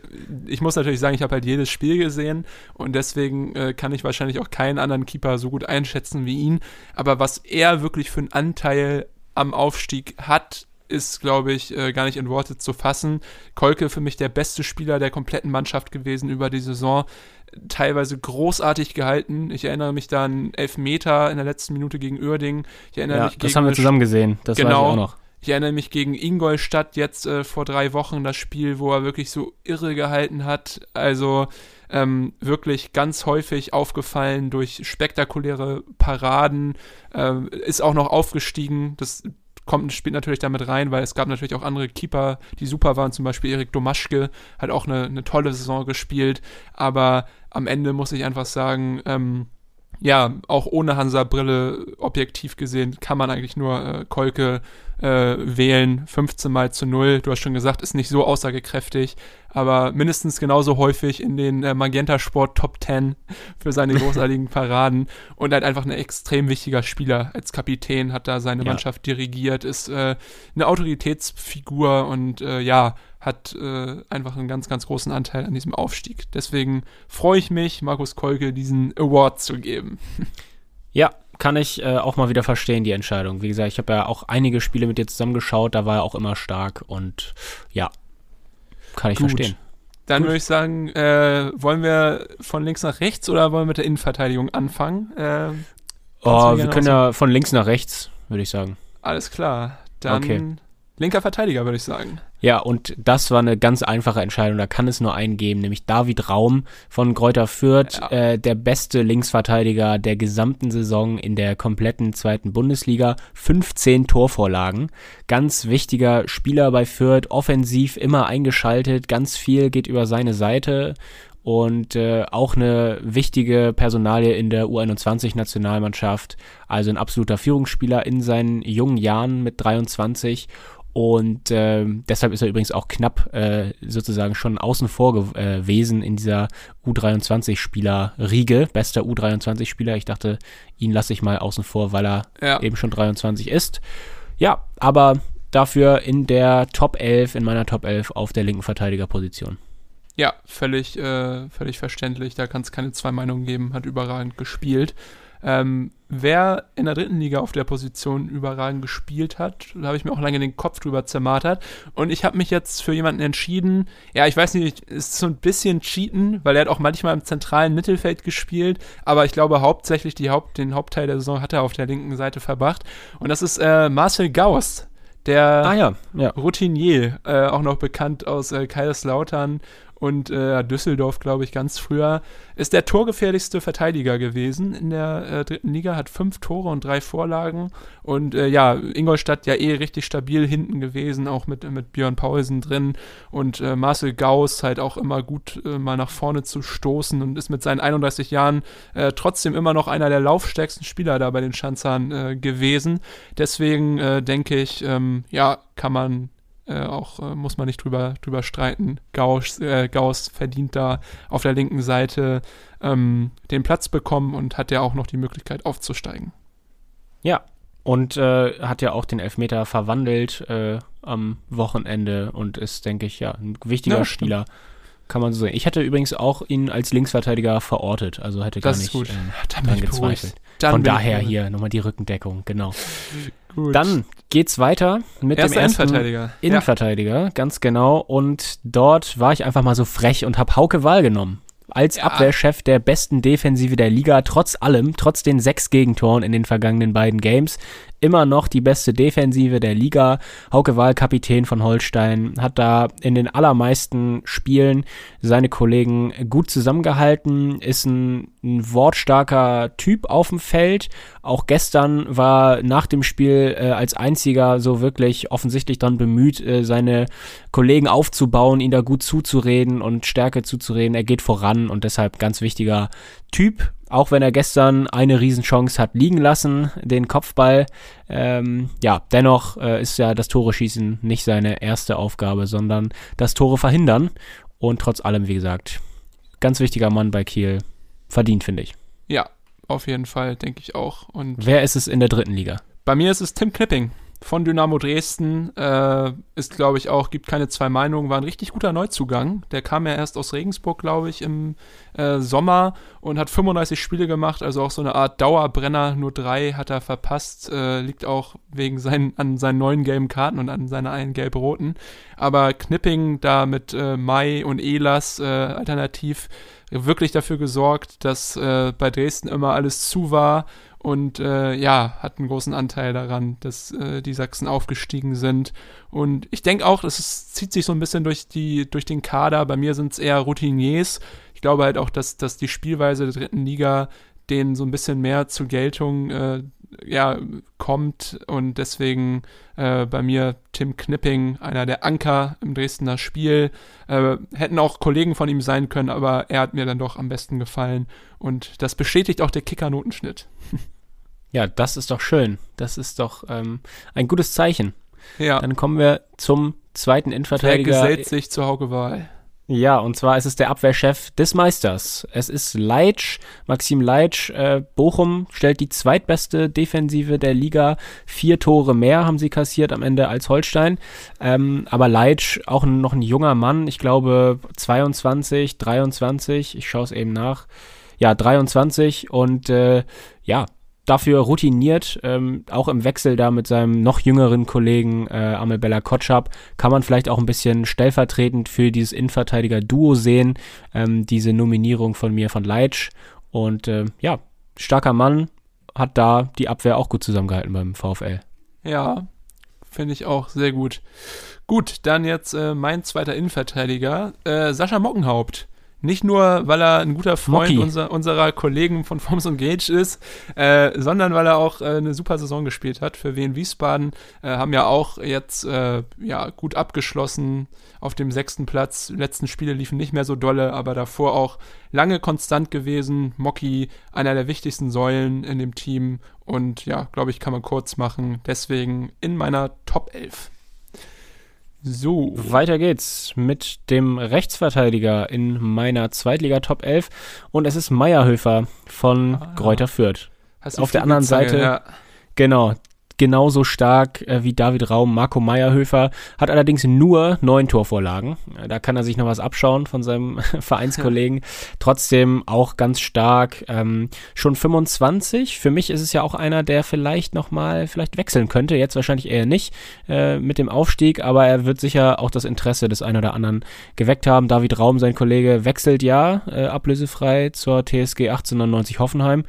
ich muss natürlich sagen, ich habe halt jedes Spiel gesehen und deswegen äh, kann ich wahrscheinlich auch keinen anderen Keeper so gut einschätzen wie ihn. Aber was er wirklich für einen Anteil am Aufstieg hat, ist, glaube ich, äh, gar nicht in Worte zu fassen. Kolke für mich der beste Spieler der kompletten Mannschaft gewesen über die Saison. Teilweise großartig gehalten. Ich erinnere mich da an Elfmeter in der letzten Minute gegen Uerding. Ich erinnere ja, mich das haben wir zusammen gesehen. Das genau, weiß ich auch noch. Ich erinnere mich gegen Ingolstadt jetzt äh, vor drei Wochen das Spiel, wo er wirklich so irre gehalten hat. Also ähm, wirklich ganz häufig aufgefallen durch spektakuläre Paraden. Ähm, ist auch noch aufgestiegen. Das kommt, spielt natürlich damit rein, weil es gab natürlich auch andere Keeper, die super waren, zum Beispiel Erik Domaschke hat auch eine, eine tolle Saison gespielt, aber am Ende muss ich einfach sagen, ähm, ja, auch ohne Hansa-Brille objektiv gesehen kann man eigentlich nur äh, Kolke äh, wählen. 15 mal zu 0, du hast schon gesagt, ist nicht so aussagekräftig, aber mindestens genauso häufig in den äh, Magenta Sport Top 10 für seine großartigen Paraden und halt einfach ein extrem wichtiger Spieler. Als Kapitän hat da seine ja. Mannschaft dirigiert, ist äh, eine Autoritätsfigur und äh, ja, hat äh, einfach einen ganz, ganz großen Anteil an diesem Aufstieg. Deswegen freue ich mich, Markus Kolke diesen Award zu geben. Ja, kann ich äh, auch mal wieder verstehen, die Entscheidung. Wie gesagt, ich habe ja auch einige Spiele mit dir zusammengeschaut, da war er auch immer stark und ja, kann ich Gut. verstehen. Dann würde ich sagen, äh, wollen wir von links nach rechts oder wollen wir mit der Innenverteidigung anfangen? Äh, oh, wir können ja von links nach rechts, würde ich sagen. Alles klar. Dann okay. Linker Verteidiger, würde ich sagen. Ja, und das war eine ganz einfache Entscheidung. Da kann es nur einen geben, nämlich David Raum von Kräuter Fürth, ja. äh, der beste Linksverteidiger der gesamten Saison in der kompletten zweiten Bundesliga. 15 Torvorlagen. Ganz wichtiger Spieler bei Fürth, offensiv immer eingeschaltet, ganz viel geht über seine Seite und äh, auch eine wichtige Personalie in der U21-Nationalmannschaft. Also ein absoluter Führungsspieler in seinen jungen Jahren mit 23 und äh, deshalb ist er übrigens auch knapp äh, sozusagen schon außen vor äh, gewesen in dieser U23-Spieler-Riege. Bester U23-Spieler. Ich dachte, ihn lasse ich mal außen vor, weil er ja. eben schon 23 ist. Ja, aber dafür in der Top 11, in meiner Top 11 auf der linken Verteidigerposition. Ja, völlig, äh, völlig verständlich. Da kann es keine zwei Meinungen geben. Hat überragend gespielt. Ähm, wer in der dritten Liga auf der Position überragend gespielt hat, da habe ich mir auch lange den Kopf drüber zermartert. Und ich habe mich jetzt für jemanden entschieden, ja, ich weiß nicht, ist so ein bisschen Cheaten, weil er hat auch manchmal im zentralen Mittelfeld gespielt, aber ich glaube hauptsächlich die Haupt, den Hauptteil der Saison hat er auf der linken Seite verbracht. Und das ist äh, Marcel Gauss, der ah, ja, ja. Routinier, äh, auch noch bekannt aus äh, Kaiserslautern und äh, Düsseldorf, glaube ich, ganz früher, ist der torgefährlichste Verteidiger gewesen in der äh, dritten Liga, hat fünf Tore und drei Vorlagen und äh, ja, Ingolstadt ja eh richtig stabil hinten gewesen, auch mit, mit Björn Paulsen drin und äh, Marcel Gauss halt auch immer gut äh, mal nach vorne zu stoßen und ist mit seinen 31 Jahren äh, trotzdem immer noch einer der laufstärksten Spieler da bei den Schanzern gewesen. Deswegen denke ich, ähm, ja, kann man äh, auch äh, muss man nicht drüber, drüber streiten. Gauss, äh, Gauss verdient da auf der linken Seite ähm, den Platz bekommen und hat ja auch noch die Möglichkeit aufzusteigen. Ja, und äh, hat ja auch den Elfmeter verwandelt äh, am Wochenende und ist, denke ich, ja, ein wichtiger ja, Spieler. Kann man so sehen. Ich hätte übrigens auch ihn als Linksverteidiger verortet, also hätte das gar nicht gut. Ähm, dran gezweifelt. Von daher hier nochmal die Rückendeckung, genau. Gut. Dann geht's weiter mit Erster dem ersten Innenverteidiger. Innenverteidiger, ja. ganz genau. Und dort war ich einfach mal so frech und habe Hauke Wahl genommen. Als ja. Abwehrchef der besten Defensive der Liga, trotz allem, trotz den sechs Gegentoren in den vergangenen beiden Games, immer noch die beste Defensive der Liga. Hauke Wahl, Kapitän von Holstein, hat da in den allermeisten Spielen seine Kollegen gut zusammengehalten, ist ein, ein wortstarker Typ auf dem Feld. Auch gestern war nach dem Spiel äh, als einziger so wirklich offensichtlich dann bemüht, äh, seine Kollegen aufzubauen, ihn da gut zuzureden und Stärke zuzureden. Er geht voran und deshalb ganz wichtiger Typ auch wenn er gestern eine Riesenchance hat liegen lassen, den Kopfball. Ähm, ja, dennoch äh, ist ja das Tore schießen nicht seine erste Aufgabe, sondern das Tore verhindern. Und trotz allem, wie gesagt, ganz wichtiger Mann bei Kiel. Verdient, finde ich. Ja, auf jeden Fall, denke ich auch. Und Wer ist es in der dritten Liga? Bei mir ist es Tim Knipping von Dynamo Dresden. Äh, ist, glaube ich, auch, gibt keine zwei Meinungen, war ein richtig guter Neuzugang. Der kam ja erst aus Regensburg, glaube ich, im äh, Sommer und hat 35 Spiele gemacht, also auch so eine Art Dauerbrenner. Nur drei hat er verpasst, äh, liegt auch wegen seinen, an seinen neuen gelben Karten und an seiner einen gelb-roten. Aber Knipping da mit äh, Mai und Elas äh, alternativ wirklich dafür gesorgt, dass äh, bei Dresden immer alles zu war und äh, ja, hat einen großen Anteil daran, dass äh, die Sachsen aufgestiegen sind. Und ich denke auch, es zieht sich so ein bisschen durch, die, durch den Kader. Bei mir sind es eher Routiniers. Ich glaube halt auch, dass, dass die Spielweise der dritten Liga denen so ein bisschen mehr zur Geltung äh, ja, kommt und deswegen äh, bei mir Tim Knipping, einer der Anker im Dresdner Spiel. Äh, hätten auch Kollegen von ihm sein können, aber er hat mir dann doch am besten gefallen und das bestätigt auch der Kicker-Notenschnitt. Ja, das ist doch schön. Das ist doch ähm, ein gutes Zeichen. Ja. Dann kommen wir zum zweiten Innenverteidiger. Der gesellt sich zu Hauke Wahl. Ja, und zwar ist es der Abwehrchef des Meisters. Es ist Leitsch, Maxim Leitsch. Äh, Bochum stellt die zweitbeste Defensive der Liga. Vier Tore mehr haben sie kassiert am Ende als Holstein. Ähm, aber Leitsch, auch noch ein junger Mann, ich glaube 22, 23, ich schaue es eben nach. Ja, 23 und äh, ja, dafür routiniert, ähm, auch im Wechsel da mit seinem noch jüngeren Kollegen äh, Amel Kotschap, kann man vielleicht auch ein bisschen stellvertretend für dieses Innenverteidiger-Duo sehen, ähm, diese Nominierung von mir von Leitsch. Und äh, ja, starker Mann, hat da die Abwehr auch gut zusammengehalten beim VfL. Ja, finde ich auch sehr gut. Gut, dann jetzt äh, mein zweiter Innenverteidiger, äh, Sascha Mockenhaupt. Nicht nur, weil er ein guter Freund unser, unserer Kollegen von Forms und Gage ist, äh, sondern weil er auch äh, eine super Saison gespielt hat. Für Wien Wiesbaden äh, haben ja auch jetzt äh, ja, gut abgeschlossen auf dem sechsten Platz. Die letzten Spiele liefen nicht mehr so dolle, aber davor auch lange konstant gewesen. Mocky, einer der wichtigsten Säulen in dem Team. Und ja, glaube ich, kann man kurz machen. Deswegen in meiner Top 11. So. Weiter geht's mit dem Rechtsverteidiger in meiner Zweitliga-Top 11 und es ist Meierhöfer von ah, Gräuter Fürth. Auf der anderen Seite, ja. genau, genauso stark äh, wie David Raum, Marco Meierhöfer, hat allerdings nur neun Torvorlagen. Äh, da kann er sich noch was abschauen von seinem Vereinskollegen. Trotzdem auch ganz stark. Ähm, schon 25. Für mich ist es ja auch einer, der vielleicht nochmal vielleicht wechseln könnte. Jetzt wahrscheinlich eher nicht äh, mit dem Aufstieg, aber er wird sicher auch das Interesse des einen oder anderen geweckt haben. David Raum, sein Kollege, wechselt ja äh, ablösefrei zur TSG 1899 Hoffenheim.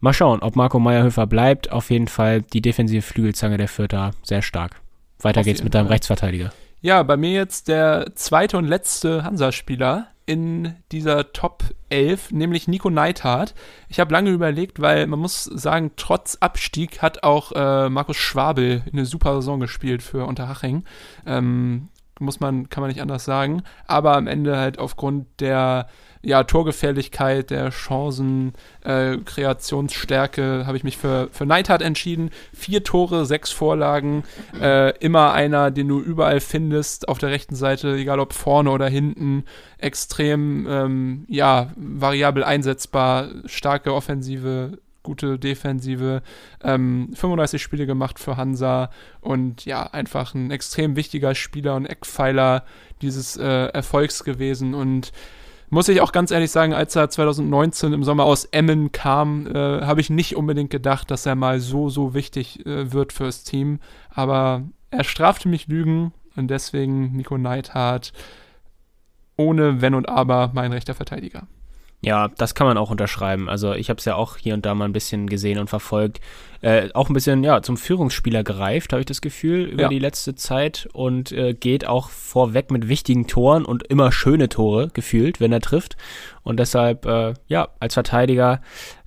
Mal schauen, ob Marco Meyerhöfer bleibt. Auf jeden Fall die defensive Flügelzange der Fürther sehr stark. Weiter Auf geht's mit deinem Fall. Rechtsverteidiger. Ja, bei mir jetzt der zweite und letzte Hansa-Spieler in dieser Top 11, nämlich Nico Neithardt. Ich habe lange überlegt, weil man muss sagen, trotz Abstieg hat auch äh, Markus Schwabel eine super Saison gespielt für Unterhaching. Ähm, muss man, kann man nicht anders sagen. Aber am Ende halt aufgrund der ja, Torgefährlichkeit, der Chancen, äh, Kreationsstärke habe ich mich für, für Neidhardt entschieden. Vier Tore, sechs Vorlagen, äh, immer einer, den du überall findest, auf der rechten Seite, egal ob vorne oder hinten, extrem, ähm, ja, variabel einsetzbar, starke Offensive, gute Defensive, ähm, 35 Spiele gemacht für Hansa und ja, einfach ein extrem wichtiger Spieler und Eckpfeiler dieses äh, Erfolgs gewesen und muss ich auch ganz ehrlich sagen, als er 2019 im Sommer aus Emmen kam, äh, habe ich nicht unbedingt gedacht, dass er mal so, so wichtig äh, wird fürs Team. Aber er strafte mich Lügen und deswegen Nico Neidhardt ohne Wenn und Aber mein rechter Verteidiger. Ja, das kann man auch unterschreiben. Also ich habe es ja auch hier und da mal ein bisschen gesehen und verfolgt. Äh, auch ein bisschen, ja, zum Führungsspieler gereift, habe ich das Gefühl, über ja. die letzte Zeit und äh, geht auch vorweg mit wichtigen Toren und immer schöne Tore gefühlt, wenn er trifft. Und deshalb, äh, ja, als Verteidiger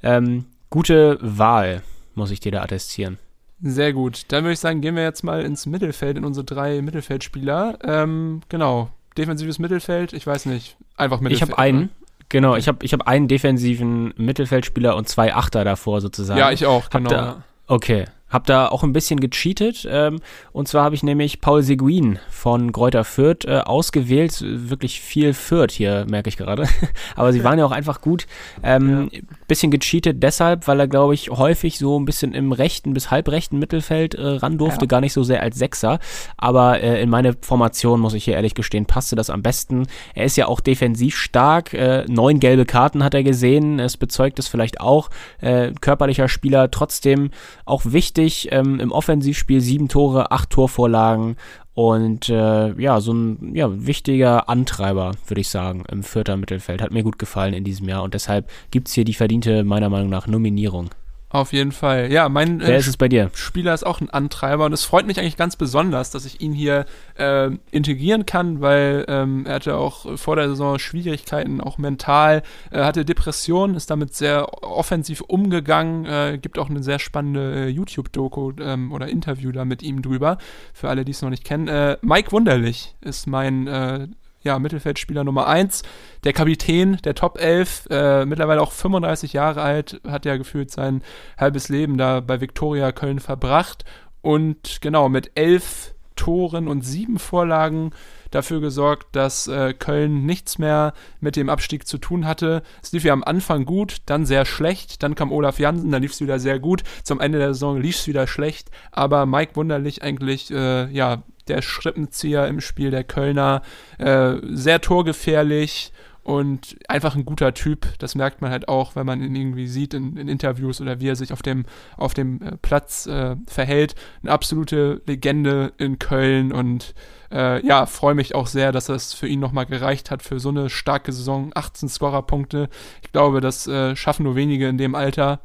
ähm, gute Wahl, muss ich dir da attestieren. Sehr gut. Dann würde ich sagen, gehen wir jetzt mal ins Mittelfeld, in unsere drei Mittelfeldspieler. Ähm, genau. Defensives Mittelfeld, ich weiß nicht. Einfach Mittelfeld. Ich habe einen. Genau, ich habe ich hab einen defensiven Mittelfeldspieler und zwei Achter davor sozusagen. Ja, ich auch, genau. Da, okay. Hab da auch ein bisschen gecheatet. Ähm, und zwar habe ich nämlich Paul Seguin von Kräuter Fürth äh, ausgewählt. Wirklich viel Fürth hier, merke ich gerade. Aber sie waren ja auch einfach gut. Ähm, ja. Bisschen gecheatet deshalb, weil er, glaube ich, häufig so ein bisschen im rechten bis halbrechten Mittelfeld äh, ran durfte. Ja. Gar nicht so sehr als Sechser. Aber äh, in meine Formation, muss ich hier ehrlich gestehen, passte das am besten. Er ist ja auch defensiv stark. Äh, neun gelbe Karten hat er gesehen. Es bezeugt es vielleicht auch. Äh, körperlicher Spieler, trotzdem auch wichtig. Ähm, Im Offensivspiel sieben Tore, acht Torvorlagen und äh, ja, so ein ja, wichtiger Antreiber, würde ich sagen, im vierter Mittelfeld. Hat mir gut gefallen in diesem Jahr und deshalb gibt es hier die verdiente, meiner Meinung nach, Nominierung. Auf jeden Fall. Ja, mein Wer äh, ist es bei dir? Spieler ist auch ein Antreiber und es freut mich eigentlich ganz besonders, dass ich ihn hier äh, integrieren kann, weil ähm, er hatte auch vor der Saison Schwierigkeiten, auch mental, er hatte Depressionen, ist damit sehr offensiv umgegangen, äh, gibt auch eine sehr spannende äh, YouTube-Doku ähm, oder Interview da mit ihm drüber, für alle, die es noch nicht kennen. Äh, Mike Wunderlich ist mein äh, ja, Mittelfeldspieler Nummer 1, der Kapitän der Top 11, äh, mittlerweile auch 35 Jahre alt, hat ja gefühlt sein halbes Leben da bei Viktoria Köln verbracht und genau mit elf Toren und sieben Vorlagen dafür gesorgt, dass äh, Köln nichts mehr mit dem Abstieg zu tun hatte. Es lief ja am Anfang gut, dann sehr schlecht, dann kam Olaf Jansen, dann lief es wieder sehr gut. Zum Ende der Saison lief es wieder schlecht, aber Mike Wunderlich eigentlich äh, ja der Schrippenzieher im Spiel der Kölner, äh, sehr torgefährlich und einfach ein guter Typ. Das merkt man halt auch, wenn man ihn irgendwie sieht in, in Interviews oder wie er sich auf dem, auf dem äh, Platz äh, verhält. Eine absolute Legende in Köln und äh, ja, freue mich auch sehr, dass es für ihn nochmal gereicht hat für so eine starke Saison. 18 Scorerpunkte. Ich glaube, das äh, schaffen nur wenige in dem Alter.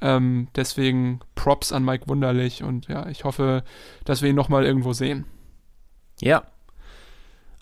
Ähm, deswegen Props an Mike Wunderlich und ja, ich hoffe, dass wir ihn nochmal irgendwo sehen. Ja.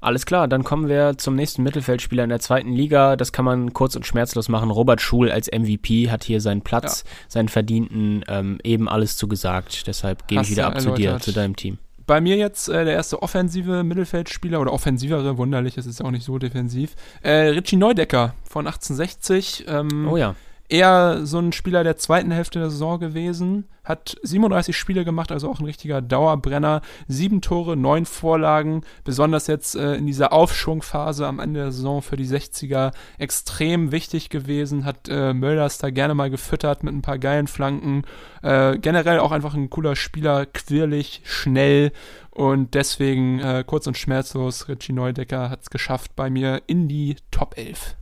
Alles klar, dann kommen wir zum nächsten Mittelfeldspieler in der zweiten Liga. Das kann man kurz und schmerzlos machen. Robert Schul als MVP hat hier seinen Platz, ja. seinen verdienten, ähm, eben alles zugesagt. Deshalb gebe ich wieder ab erläutert. zu dir, zu deinem Team. Bei mir jetzt äh, der erste offensive Mittelfeldspieler oder offensivere, wunderlich, es ist auch nicht so defensiv. Äh, Richie Neudecker von 1860. Ähm, oh ja eher so ein Spieler der zweiten Hälfte der Saison gewesen. Hat 37 Spiele gemacht, also auch ein richtiger Dauerbrenner. Sieben Tore, neun Vorlagen. Besonders jetzt äh, in dieser Aufschwungphase am Ende der Saison für die 60er extrem wichtig gewesen. Hat äh, Mölders da gerne mal gefüttert mit ein paar geilen Flanken. Äh, generell auch einfach ein cooler Spieler, quirlig, schnell und deswegen äh, kurz und schmerzlos. Richie Neudecker hat es geschafft bei mir in die Top 11.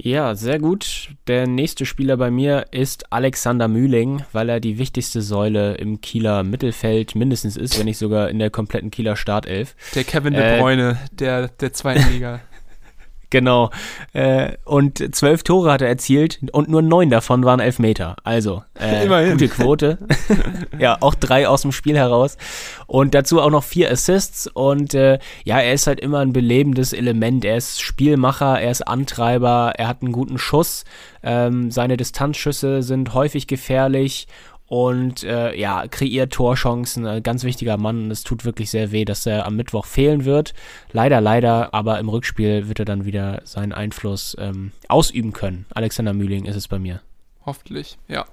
Ja, sehr gut. Der nächste Spieler bei mir ist Alexander Mühling, weil er die wichtigste Säule im Kieler Mittelfeld mindestens ist, wenn nicht sogar in der kompletten Kieler Startelf. Der Kevin De Bruyne äh, der, der zweiten Liga. Genau. Äh, und zwölf Tore hat er erzielt und nur neun davon waren Elfmeter. Also, äh, Immerhin. gute Quote. ja, auch drei aus dem Spiel heraus. Und dazu auch noch vier Assists. Und äh, ja, er ist halt immer ein belebendes Element. Er ist Spielmacher, er ist Antreiber, er hat einen guten Schuss. Ähm, seine Distanzschüsse sind häufig gefährlich und äh, ja, kreiert Torchancen, ein ganz wichtiger Mann. Es tut wirklich sehr weh, dass er am Mittwoch fehlen wird. Leider, leider, aber im Rückspiel wird er dann wieder seinen Einfluss ähm, ausüben können. Alexander Mühling ist es bei mir. Hoffentlich, ja.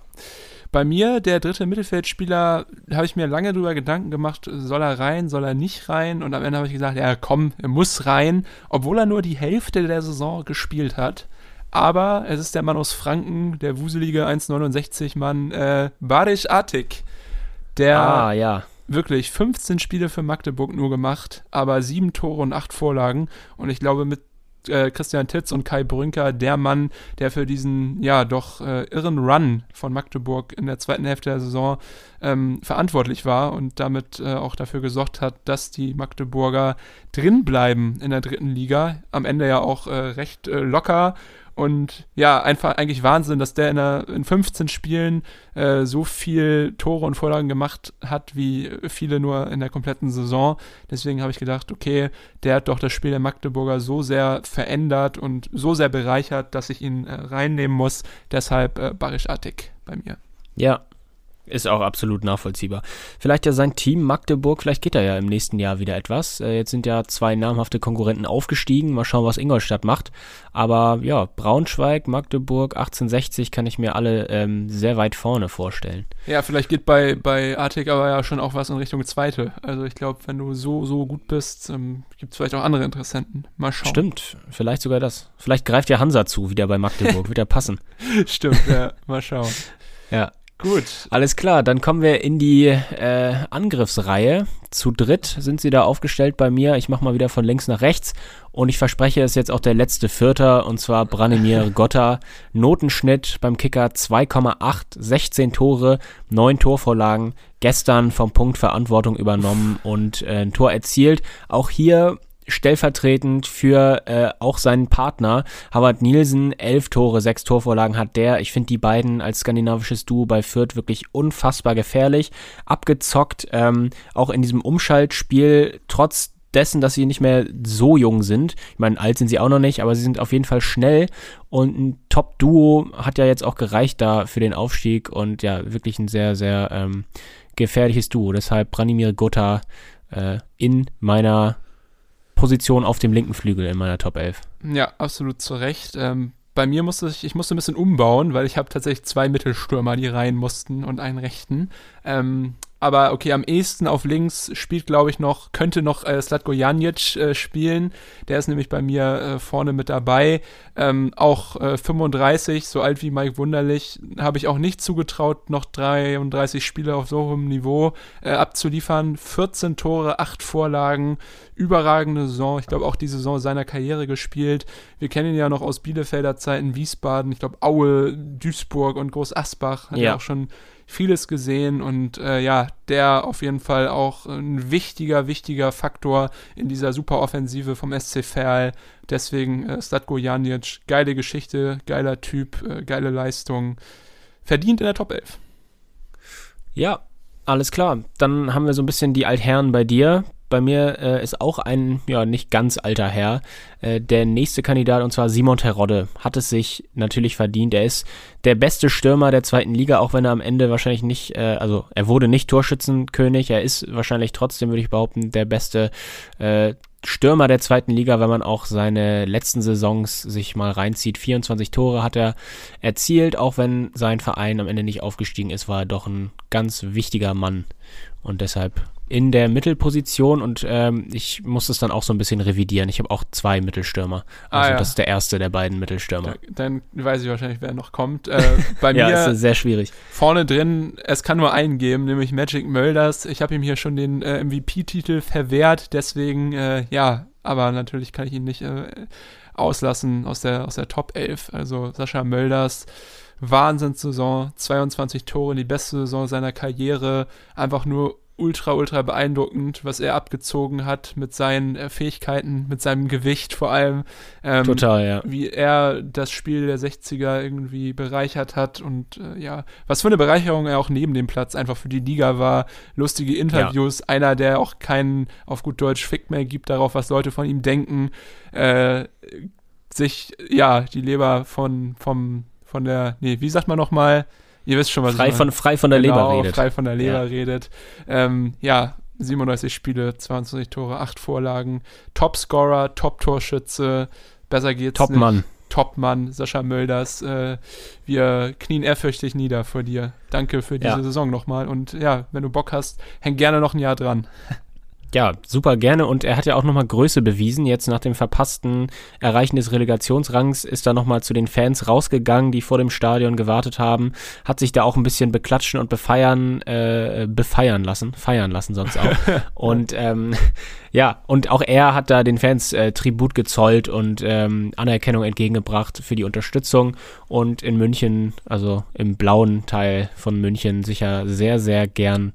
Bei mir, der dritte Mittelfeldspieler, habe ich mir lange darüber Gedanken gemacht, soll er rein, soll er nicht rein? Und am Ende habe ich gesagt, ja komm, er muss rein, obwohl er nur die Hälfte der Saison gespielt hat aber es ist der Mann aus Franken, der wuselige 1,69 Mann, äh, Barisch Atik, der ah, ja. wirklich 15 Spiele für Magdeburg nur gemacht, aber sieben Tore und acht Vorlagen und ich glaube mit äh, Christian Titz und Kai Brünker der Mann, der für diesen ja doch äh, irren Run von Magdeburg in der zweiten Hälfte der Saison ähm, verantwortlich war und damit äh, auch dafür gesorgt hat, dass die Magdeburger drinbleiben in der dritten Liga. Am Ende ja auch äh, recht äh, locker und ja, einfach eigentlich Wahnsinn, dass der in, einer, in 15 Spielen äh, so viel Tore und Vorlagen gemacht hat, wie viele nur in der kompletten Saison. Deswegen habe ich gedacht, okay, der hat doch das Spiel der Magdeburger so sehr verändert und so sehr bereichert, dass ich ihn äh, reinnehmen muss. Deshalb äh, Barisch Attik bei mir. Ja, Ist auch absolut nachvollziehbar. Vielleicht ja sein Team Magdeburg, vielleicht geht da ja im nächsten Jahr wieder etwas. Äh, jetzt sind ja zwei namhafte Konkurrenten aufgestiegen. Mal schauen, was Ingolstadt macht. Aber ja, Braunschweig, Magdeburg, 1860 kann ich mir alle ähm, sehr weit vorne vorstellen. Ja, vielleicht geht bei, bei Artik aber ja schon auch was in Richtung Zweite. Also ich glaube, wenn du so, so gut bist, ähm, gibt es vielleicht auch andere Interessenten. Mal schauen. Stimmt, vielleicht sogar das. Vielleicht greift ja Hansa zu, wieder bei Magdeburg. Wird ja passen. Stimmt, ja, mal schauen. Ja, Gut. Alles klar, dann kommen wir in die äh, Angriffsreihe. Zu dritt sind sie da aufgestellt bei mir. Ich mache mal wieder von links nach rechts. Und ich verspreche, es ist jetzt auch der letzte Vierter, und zwar Branimir Gotta. Notenschnitt beim Kicker 2,8, 16 Tore, 9 Torvorlagen. Gestern vom Punkt Verantwortung übernommen und äh, ein Tor erzielt. Auch hier stellvertretend für äh, auch seinen Partner. Howard Nielsen, elf Tore, sechs Torvorlagen hat der. Ich finde die beiden als skandinavisches Duo bei Fürth wirklich unfassbar gefährlich. Abgezockt, ähm, auch in diesem Umschaltspiel, trotz dessen, dass sie nicht mehr so jung sind. Ich meine, alt sind sie auch noch nicht, aber sie sind auf jeden Fall schnell und ein Top-Duo hat ja jetzt auch gereicht da für den Aufstieg und ja, wirklich ein sehr, sehr ähm, gefährliches Duo. Deshalb Branimir Gotha äh, in meiner Position auf dem linken Flügel in meiner Top 11. Ja, absolut zu Recht. Ähm, bei mir musste ich, ich musste ein bisschen umbauen, weil ich habe tatsächlich zwei Mittelstürmer, die rein mussten und einen rechten. Ähm, aber okay, am ehesten auf links spielt, glaube ich, noch, könnte noch äh, Slatko Janic äh, spielen. Der ist nämlich bei mir äh, vorne mit dabei. Ähm, auch äh, 35, so alt wie Mike Wunderlich, habe ich auch nicht zugetraut, noch 33 Spiele auf so hohem Niveau äh, abzuliefern. 14 Tore, 8 Vorlagen, überragende Saison. Ich glaube, auch die Saison seiner Karriere gespielt. Wir kennen ihn ja noch aus Bielefelder Zeiten, Wiesbaden, ich glaube, Aue, Duisburg und Groß Asbach. Hat ja auch schon vieles gesehen und äh, ja, der auf jeden Fall auch ein wichtiger, wichtiger Faktor in dieser super Offensive vom SC Verl. Deswegen äh, Statko Janic, geile Geschichte, geiler Typ, äh, geile Leistung. Verdient in der Top 11. Ja, alles klar. Dann haben wir so ein bisschen die Altherren bei dir. Bei mir äh, ist auch ein, ja, nicht ganz alter Herr, äh, der nächste Kandidat, und zwar Simon Terodde, hat es sich natürlich verdient. Er ist der beste Stürmer der zweiten Liga, auch wenn er am Ende wahrscheinlich nicht, äh, also er wurde nicht Torschützenkönig, er ist wahrscheinlich trotzdem, würde ich behaupten, der beste äh, Stürmer der zweiten Liga, wenn man auch seine letzten Saisons sich mal reinzieht. 24 Tore hat er erzielt, auch wenn sein Verein am Ende nicht aufgestiegen ist, war er doch ein ganz wichtiger Mann. Und deshalb in der Mittelposition und ähm, ich muss es dann auch so ein bisschen revidieren. Ich habe auch zwei Mittelstürmer. Ah, also ah, ja. das ist der erste der beiden Mittelstürmer. Da, dann weiß ich wahrscheinlich, wer noch kommt. Äh, bei ja, mir ist sehr schwierig. Vorne drin, es kann nur einen geben, nämlich Magic Mölders. Ich habe ihm hier schon den äh, MVP-Titel verwehrt, deswegen äh, ja, aber natürlich kann ich ihn nicht äh, auslassen aus der, aus der Top 11. Also Sascha Mölders. Wahnsinnssaison, 22 Tore, die beste Saison seiner Karriere, einfach nur ultra, ultra beeindruckend, was er abgezogen hat mit seinen äh, Fähigkeiten, mit seinem Gewicht vor allem. Ähm, Total, ja. Wie er das Spiel der 60er irgendwie bereichert hat und äh, ja, was für eine Bereicherung er auch neben dem Platz einfach für die Liga war. Lustige Interviews, ja. einer, der auch keinen auf gut Deutsch Fick mehr gibt darauf, was Leute von ihm denken, äh, sich, ja, die Leber von, vom, von der, nee, wie sagt man nochmal, Ihr wisst schon, was frei ich von Frei von der genau, Leber redet. frei von der Leber ja. redet. Ähm, ja, 37 Spiele, 22 Tore, 8 Vorlagen. Topscorer, Top-Torschütze, besser geht's Top-Mann. Top-Mann, Sascha Mölders. Äh, wir knien ehrfürchtig nieder vor dir. Danke für diese ja. Saison nochmal. Und ja, wenn du Bock hast, häng gerne noch ein Jahr dran. Ja, super gerne. Und er hat ja auch nochmal Größe bewiesen. Jetzt nach dem verpassten Erreichen des Relegationsrangs ist er nochmal zu den Fans rausgegangen, die vor dem Stadion gewartet haben. Hat sich da auch ein bisschen beklatschen und befeiern, äh, befeiern lassen. Feiern lassen sonst auch. und ähm, ja, und auch er hat da den Fans äh, Tribut gezollt und ähm, Anerkennung entgegengebracht für die Unterstützung. Und in München, also im blauen Teil von München, sicher sehr, sehr gern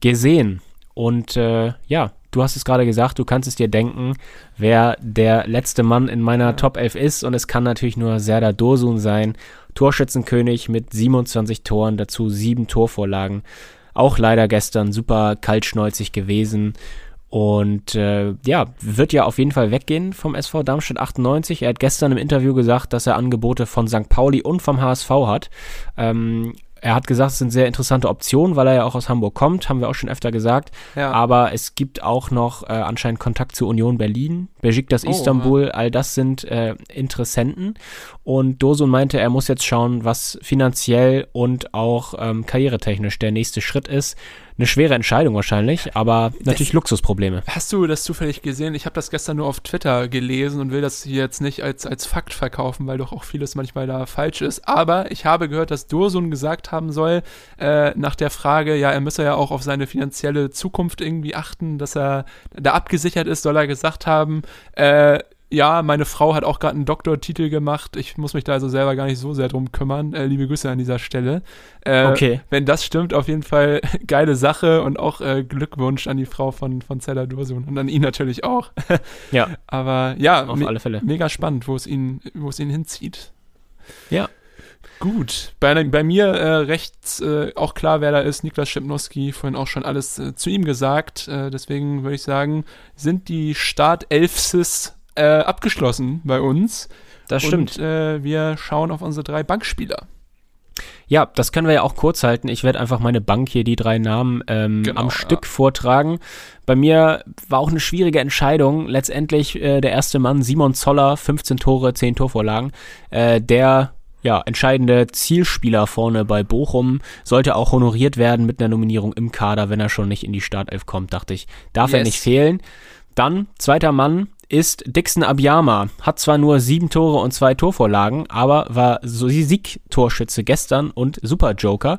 gesehen. Und äh, ja, du hast es gerade gesagt, du kannst es dir denken, wer der letzte Mann in meiner ja. Top 11 ist. Und es kann natürlich nur Serdar Dosun sein. Torschützenkönig mit 27 Toren, dazu sieben Torvorlagen. Auch leider gestern super kaltschnäuzig gewesen. Und äh, ja, wird ja auf jeden Fall weggehen vom SV Darmstadt 98. Er hat gestern im Interview gesagt, dass er Angebote von St. Pauli und vom HSV hat. Ähm, er hat gesagt, es sind sehr interessante Optionen, weil er ja auch aus Hamburg kommt, haben wir auch schon öfter gesagt. Ja. Aber es gibt auch noch äh, anscheinend Kontakt zur Union Berlin, Besiktas oh, Istanbul, ja. all das sind äh, Interessenten. Und Dosun meinte, er muss jetzt schauen, was finanziell und auch ähm, karrieretechnisch der nächste Schritt ist eine schwere Entscheidung wahrscheinlich, aber natürlich das, Luxusprobleme. Hast du das zufällig gesehen? Ich habe das gestern nur auf Twitter gelesen und will das hier jetzt nicht als, als Fakt verkaufen, weil doch auch vieles manchmal da falsch ist. Aber ich habe gehört, dass Dursun gesagt haben soll, äh, nach der Frage, ja, er müsse ja auch auf seine finanzielle Zukunft irgendwie achten, dass er da abgesichert ist, soll er gesagt haben, äh, ja, meine Frau hat auch gerade einen Doktortitel gemacht. Ich muss mich da also selber gar nicht so sehr drum kümmern. Äh, liebe Grüße an dieser Stelle. Äh, okay. Wenn das stimmt, auf jeden Fall geile Sache und auch äh, Glückwunsch an die Frau von, von Zella Dursun und an ihn natürlich auch. ja. Aber ja, auf alle Fälle. Mega spannend, wo es ihn, wo es ihn hinzieht. Ja. Gut, bei, bei mir äh, rechts äh, auch klar, wer da ist, Niklas Schipnowski, vorhin auch schon alles äh, zu ihm gesagt. Äh, deswegen würde ich sagen, sind die Startelfs äh, abgeschlossen bei uns. Das stimmt. Und äh, wir schauen auf unsere drei Bankspieler. Ja, das können wir ja auch kurz halten. Ich werde einfach meine Bank hier, die drei Namen, ähm, genau, am ja. Stück vortragen. Bei mir war auch eine schwierige Entscheidung. Letztendlich äh, der erste Mann, Simon Zoller, 15 Tore, 10 Torvorlagen. Äh, der ja, entscheidende Zielspieler vorne bei Bochum sollte auch honoriert werden mit einer Nominierung im Kader, wenn er schon nicht in die Startelf kommt, dachte ich. Darf yes. er nicht fehlen. Dann, zweiter Mann, ist Dixon Abiyama. Hat zwar nur sieben Tore und zwei Torvorlagen, aber war Siegtorschütze gestern und Super Joker.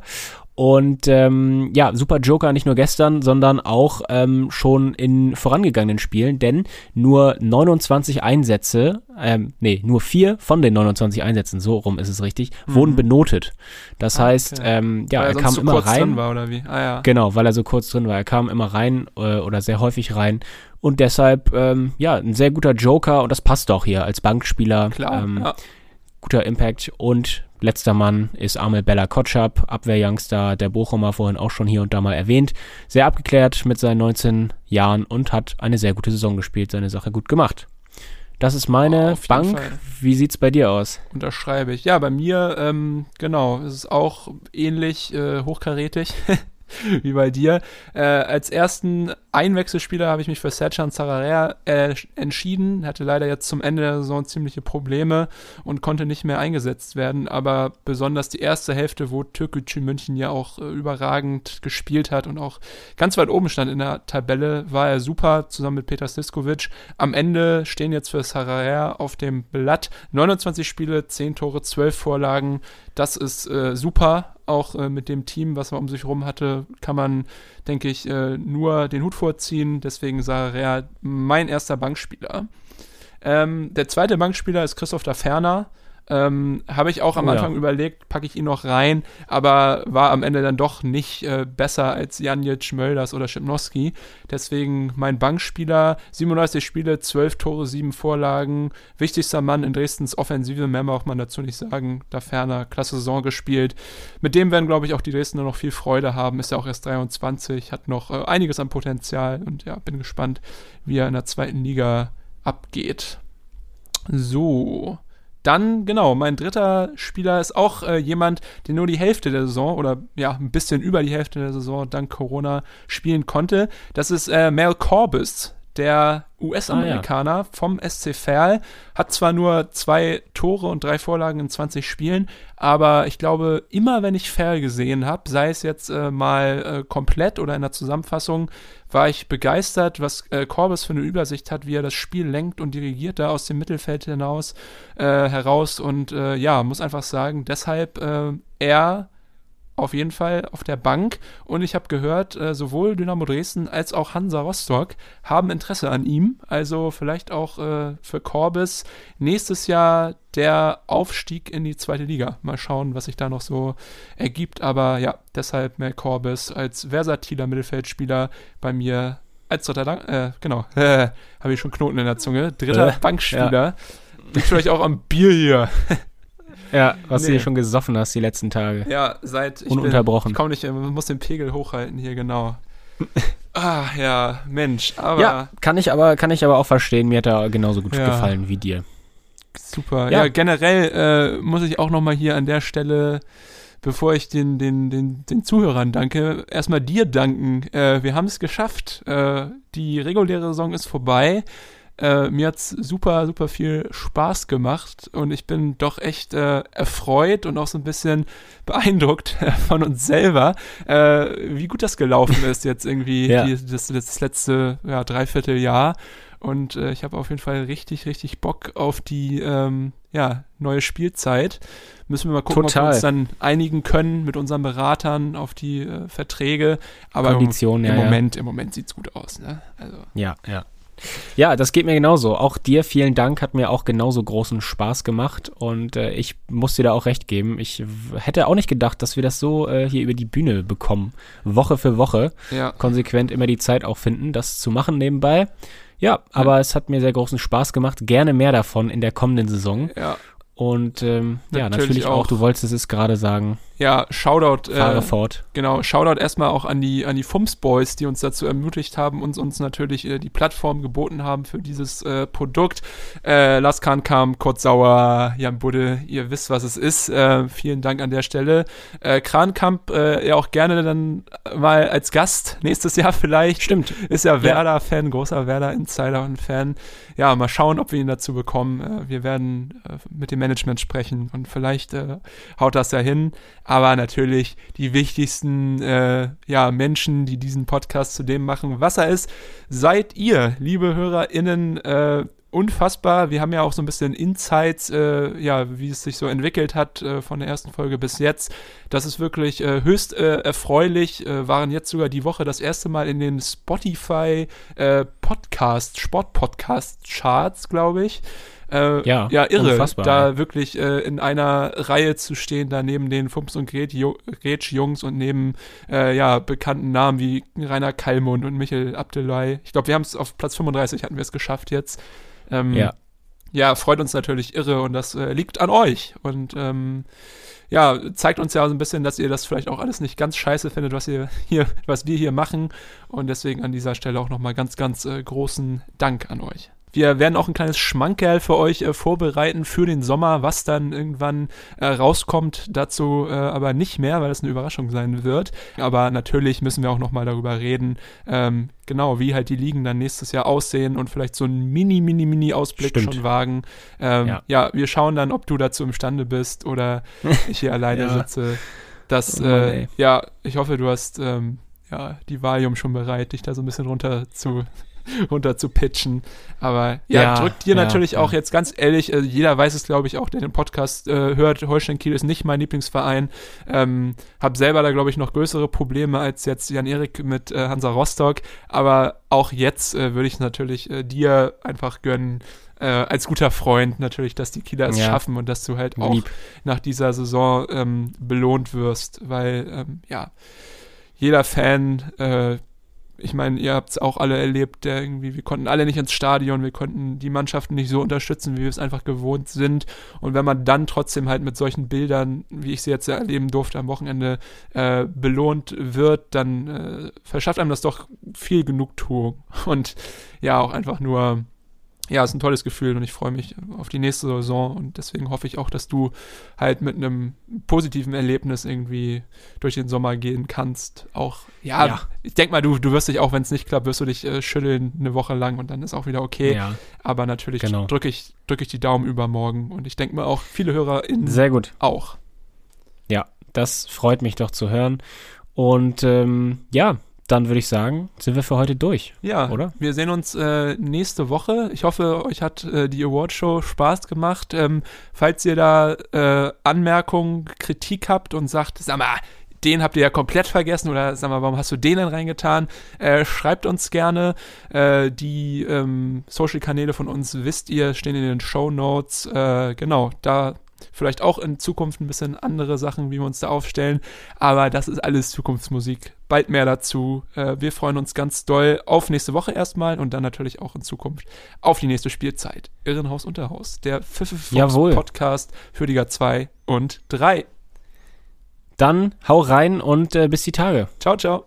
Und ähm, ja, super Joker nicht nur gestern, sondern auch ähm, schon in vorangegangenen Spielen, denn nur 29 Einsätze, ähm, nee, nur vier von den 29 Einsätzen, so rum ist es richtig, mhm. wurden benotet. Das ah, heißt, okay. ähm, ja, er, er kam immer rein. War, oder wie? Ah, ja. Genau, weil er so kurz drin war. Er kam immer rein äh, oder sehr häufig rein und deshalb, ähm, ja, ein sehr guter Joker und das passt auch hier als Bankspieler. Klar, ähm, ja. Guter Impact und letzter Mann ist Amel Bella Kotschap, Abwehryoungster der Bochumer, vorhin auch schon hier und da mal erwähnt. Sehr abgeklärt mit seinen 19 Jahren und hat eine sehr gute Saison gespielt, seine Sache gut gemacht. Das ist meine oh, Bank. Fall. Wie sieht's bei dir aus? Unterschreibe ich. Ja, bei mir, ähm, genau, es ist auch ähnlich äh, hochkarätig. wie bei dir. Äh, als ersten Einwechselspieler habe ich mich für Sercan Zararea äh, entschieden. Hatte leider jetzt zum Ende der Saison ziemliche Probleme und konnte nicht mehr eingesetzt werden. Aber besonders die erste Hälfte, wo Türkgücü München ja auch äh, überragend gespielt hat und auch ganz weit oben stand in der Tabelle, war er super zusammen mit Peter Siskovic. Am Ende stehen jetzt für Zararea auf dem Blatt 29 Spiele, 10 Tore, 12 Vorlagen. Das ist äh, super auch äh, mit dem Team, was man um sich herum hatte, kann man, denke ich, äh, nur den Hut vorziehen. Deswegen sage er mein erster Bankspieler. Ähm, der zweite Bankspieler ist Christoph Ferner. Ähm, Habe ich auch am oh, Anfang ja. überlegt, packe ich ihn noch rein, aber war am Ende dann doch nicht äh, besser als Janic, Mölders oder Schipnowski. Deswegen mein Bankspieler, 37 Spiele, 12 Tore, 7 Vorlagen, wichtigster Mann in Dresdens Offensive, mehr braucht man dazu nicht sagen. Da ferner, klasse Saison gespielt. Mit dem werden, glaube ich, auch die Dresdner noch viel Freude haben. Ist ja auch erst 23, hat noch äh, einiges an Potenzial und ja, bin gespannt, wie er in der zweiten Liga abgeht. So. Dann, genau, mein dritter Spieler ist auch äh, jemand, der nur die Hälfte der Saison oder ja, ein bisschen über die Hälfte der Saison dank Corona spielen konnte. Das ist äh, Mel Corbis, der US-Amerikaner ah, ja. vom SC Verl hat zwar nur zwei Tore und drei Vorlagen in 20 Spielen, aber ich glaube, immer wenn ich Verl gesehen habe, sei es jetzt äh, mal äh, komplett oder in der Zusammenfassung, war ich begeistert, was äh, Corbis für eine Übersicht hat, wie er das Spiel lenkt und dirigiert da aus dem Mittelfeld hinaus äh, heraus und äh, ja, muss einfach sagen, deshalb äh, er auf jeden Fall auf der Bank. Und ich habe gehört, äh, sowohl Dynamo Dresden als auch Hansa Rostock haben Interesse an ihm. Also vielleicht auch äh, für Corbis nächstes Jahr der Aufstieg in die zweite Liga. Mal schauen, was sich da noch so ergibt. Aber ja, deshalb Mel Corbis als versatiler Mittelfeldspieler bei mir als dritter, Dank, äh, genau, äh, habe ich schon Knoten in der Zunge. Dritter äh, Bankspieler. Ja. Liegt vielleicht auch am Bier hier. Ja, was nee. du hier schon gesoffen hast die letzten Tage. Ja, seit ich Ununterbrochen. Bin, ich komme nicht, man muss den Pegel hochhalten hier, genau. ah, ja, Mensch, aber. Ja, kann ich aber, kann ich aber auch verstehen. Mir hat er genauso gut ja. gefallen wie dir. Super. Ja, ja generell äh, muss ich auch nochmal hier an der Stelle bevor ich den, den, den, den Zuhörern danke, erstmal dir danken. Äh, wir haben es geschafft. Äh, die reguläre Saison ist vorbei. Äh, mir hat's super, super viel Spaß gemacht und ich bin doch echt äh, erfreut und auch so ein bisschen beeindruckt von uns selber, äh, wie gut das gelaufen ist jetzt irgendwie ja. die, das, das letzte ja, Dreivierteljahr. Und äh, ich habe auf jeden Fall richtig, richtig Bock auf die ähm, ja, neue Spielzeit. Müssen wir mal gucken, Total. ob wir uns dann einigen können mit unseren Beratern auf die äh, Verträge. Aber Kondition, im, im ja, Moment, ja. im Moment sieht's gut aus. Ne? Also. Ja, ja. Ja, das geht mir genauso. Auch dir vielen Dank, hat mir auch genauso großen Spaß gemacht und äh, ich muss dir da auch recht geben. Ich hätte auch nicht gedacht, dass wir das so äh, hier über die Bühne bekommen. Woche für Woche. Ja. Konsequent immer die Zeit auch finden, das zu machen nebenbei. Ja, aber ja. es hat mir sehr großen Spaß gemacht. Gerne mehr davon in der kommenden Saison. Ja. Und ähm, natürlich ja, natürlich auch, auch, du wolltest es gerade sagen. Ja, Shoutout. Fahre äh, fort. Genau, Shoutout erstmal auch an die, an die Fums Boys, die uns dazu ermutigt haben und uns natürlich äh, die Plattform geboten haben für dieses äh, Produkt. Äh, Laskan kam, Kurt Sauer, Jan Budde, ihr wisst, was es ist. Äh, vielen Dank an der Stelle. Äh, Krankamp äh, ja auch gerne dann mal als Gast nächstes Jahr vielleicht. Stimmt. Ist ja Werder-Fan, großer Werder-Insider und Fan. Ja, mal schauen, ob wir ihn dazu bekommen. Äh, wir werden äh, mit dem Management sprechen und vielleicht äh, haut das ja hin aber natürlich die wichtigsten äh, ja, Menschen, die diesen Podcast zu dem machen, was er ist, seid ihr, liebe HörerInnen, äh, unfassbar. Wir haben ja auch so ein bisschen Insights, äh, ja, wie es sich so entwickelt hat äh, von der ersten Folge bis jetzt. Das ist wirklich äh, höchst äh, erfreulich. Äh, waren jetzt sogar die Woche das erste Mal in den Spotify äh, Podcast, Sport-Podcast Charts, glaube ich. Äh, ja, ja, irre, da ja. wirklich äh, in einer Reihe zu stehen, da neben den Fumps und Gretsch-Jungs und neben äh, ja, bekannten Namen wie Rainer Kallmund und Michael Abdelai. Ich glaube, wir haben es auf Platz 35, hatten wir es geschafft jetzt. Ähm, ja. Ja, freut uns natürlich irre und das äh, liegt an euch. Und ähm, ja, zeigt uns ja so ein bisschen, dass ihr das vielleicht auch alles nicht ganz scheiße findet, was ihr hier, was wir hier machen. Und deswegen an dieser Stelle auch nochmal ganz, ganz äh, großen Dank an euch. Wir werden auch ein kleines Schmankerl für euch äh, vorbereiten für den Sommer, was dann irgendwann äh, rauskommt. Dazu äh, aber nicht mehr, weil es eine Überraschung sein wird. Aber natürlich müssen wir auch nochmal darüber reden, ähm, genau, wie halt die Ligen dann nächstes Jahr aussehen und vielleicht so einen mini, mini, mini Ausblick Stimmt. schon wagen. Ähm, ja. ja. wir schauen dann, ob du dazu imstande bist oder ich hier alleine ja. sitze. Das, oh äh, ja, ich hoffe, du hast ähm, ja, die Valium schon bereit, dich da so ein bisschen runter zu runter zu pitchen. Aber ja, ja drückt dir ja, natürlich ja. auch jetzt ganz ehrlich, also jeder weiß es, glaube ich, auch, der den Podcast äh, hört, Holstein Kiel ist nicht mein Lieblingsverein. Ähm, hab selber da, glaube ich, noch größere Probleme als jetzt Jan-Erik mit äh, Hansa Rostock. Aber auch jetzt äh, würde ich natürlich äh, dir einfach gönnen, äh, als guter Freund natürlich, dass die Kieler es schaffen und dass du halt auch Lieb. nach dieser Saison ähm, belohnt wirst, weil ähm, ja, jeder Fan äh, ich meine, ihr habt es auch alle erlebt, irgendwie, wir konnten alle nicht ins Stadion, wir konnten die Mannschaften nicht so unterstützen, wie wir es einfach gewohnt sind. Und wenn man dann trotzdem halt mit solchen Bildern, wie ich sie jetzt erleben durfte am Wochenende, äh, belohnt wird, dann äh, verschafft einem das doch viel Genugtuung. Und ja, auch einfach nur ja, ist ein tolles Gefühl und ich freue mich auf die nächste Saison und deswegen hoffe ich auch, dass du halt mit einem positiven Erlebnis irgendwie durch den Sommer gehen kannst. Auch, ja, ja. ich denke mal, du, du wirst dich auch, wenn es nicht klappt, wirst du dich äh, schütteln eine Woche lang und dann ist auch wieder okay. Ja. Aber natürlich genau. drücke ich, drück ich die Daumen übermorgen und ich denke mal auch viele HörerInnen Sehr gut. auch. Ja, das freut mich doch zu hören. Und ähm, ja, dann würde ich sagen, sind wir für heute durch. Ja, oder? Wir sehen uns äh, nächste Woche. Ich hoffe, euch hat äh, die Awardshow Spaß gemacht. Ähm, falls ihr da äh, Anmerkungen, Kritik habt und sagt, sag mal, den habt ihr ja komplett vergessen oder sag mal, warum hast du den denn reingetan? Äh, schreibt uns gerne. Äh, die ähm, Social-Kanäle von uns, wisst ihr, stehen in den Show Notes. Äh, genau, da vielleicht auch in Zukunft ein bisschen andere Sachen, wie wir uns da aufstellen. Aber das ist alles Zukunftsmusik. Bald mehr dazu. Äh, wir freuen uns ganz doll auf nächste Woche erstmal und dann natürlich auch in Zukunft auf die nächste Spielzeit. Irrenhaus Unterhaus, der Pfiff-Podcast für Liga 2 und 3. Dann hau rein und äh, bis die Tage. Ciao, ciao.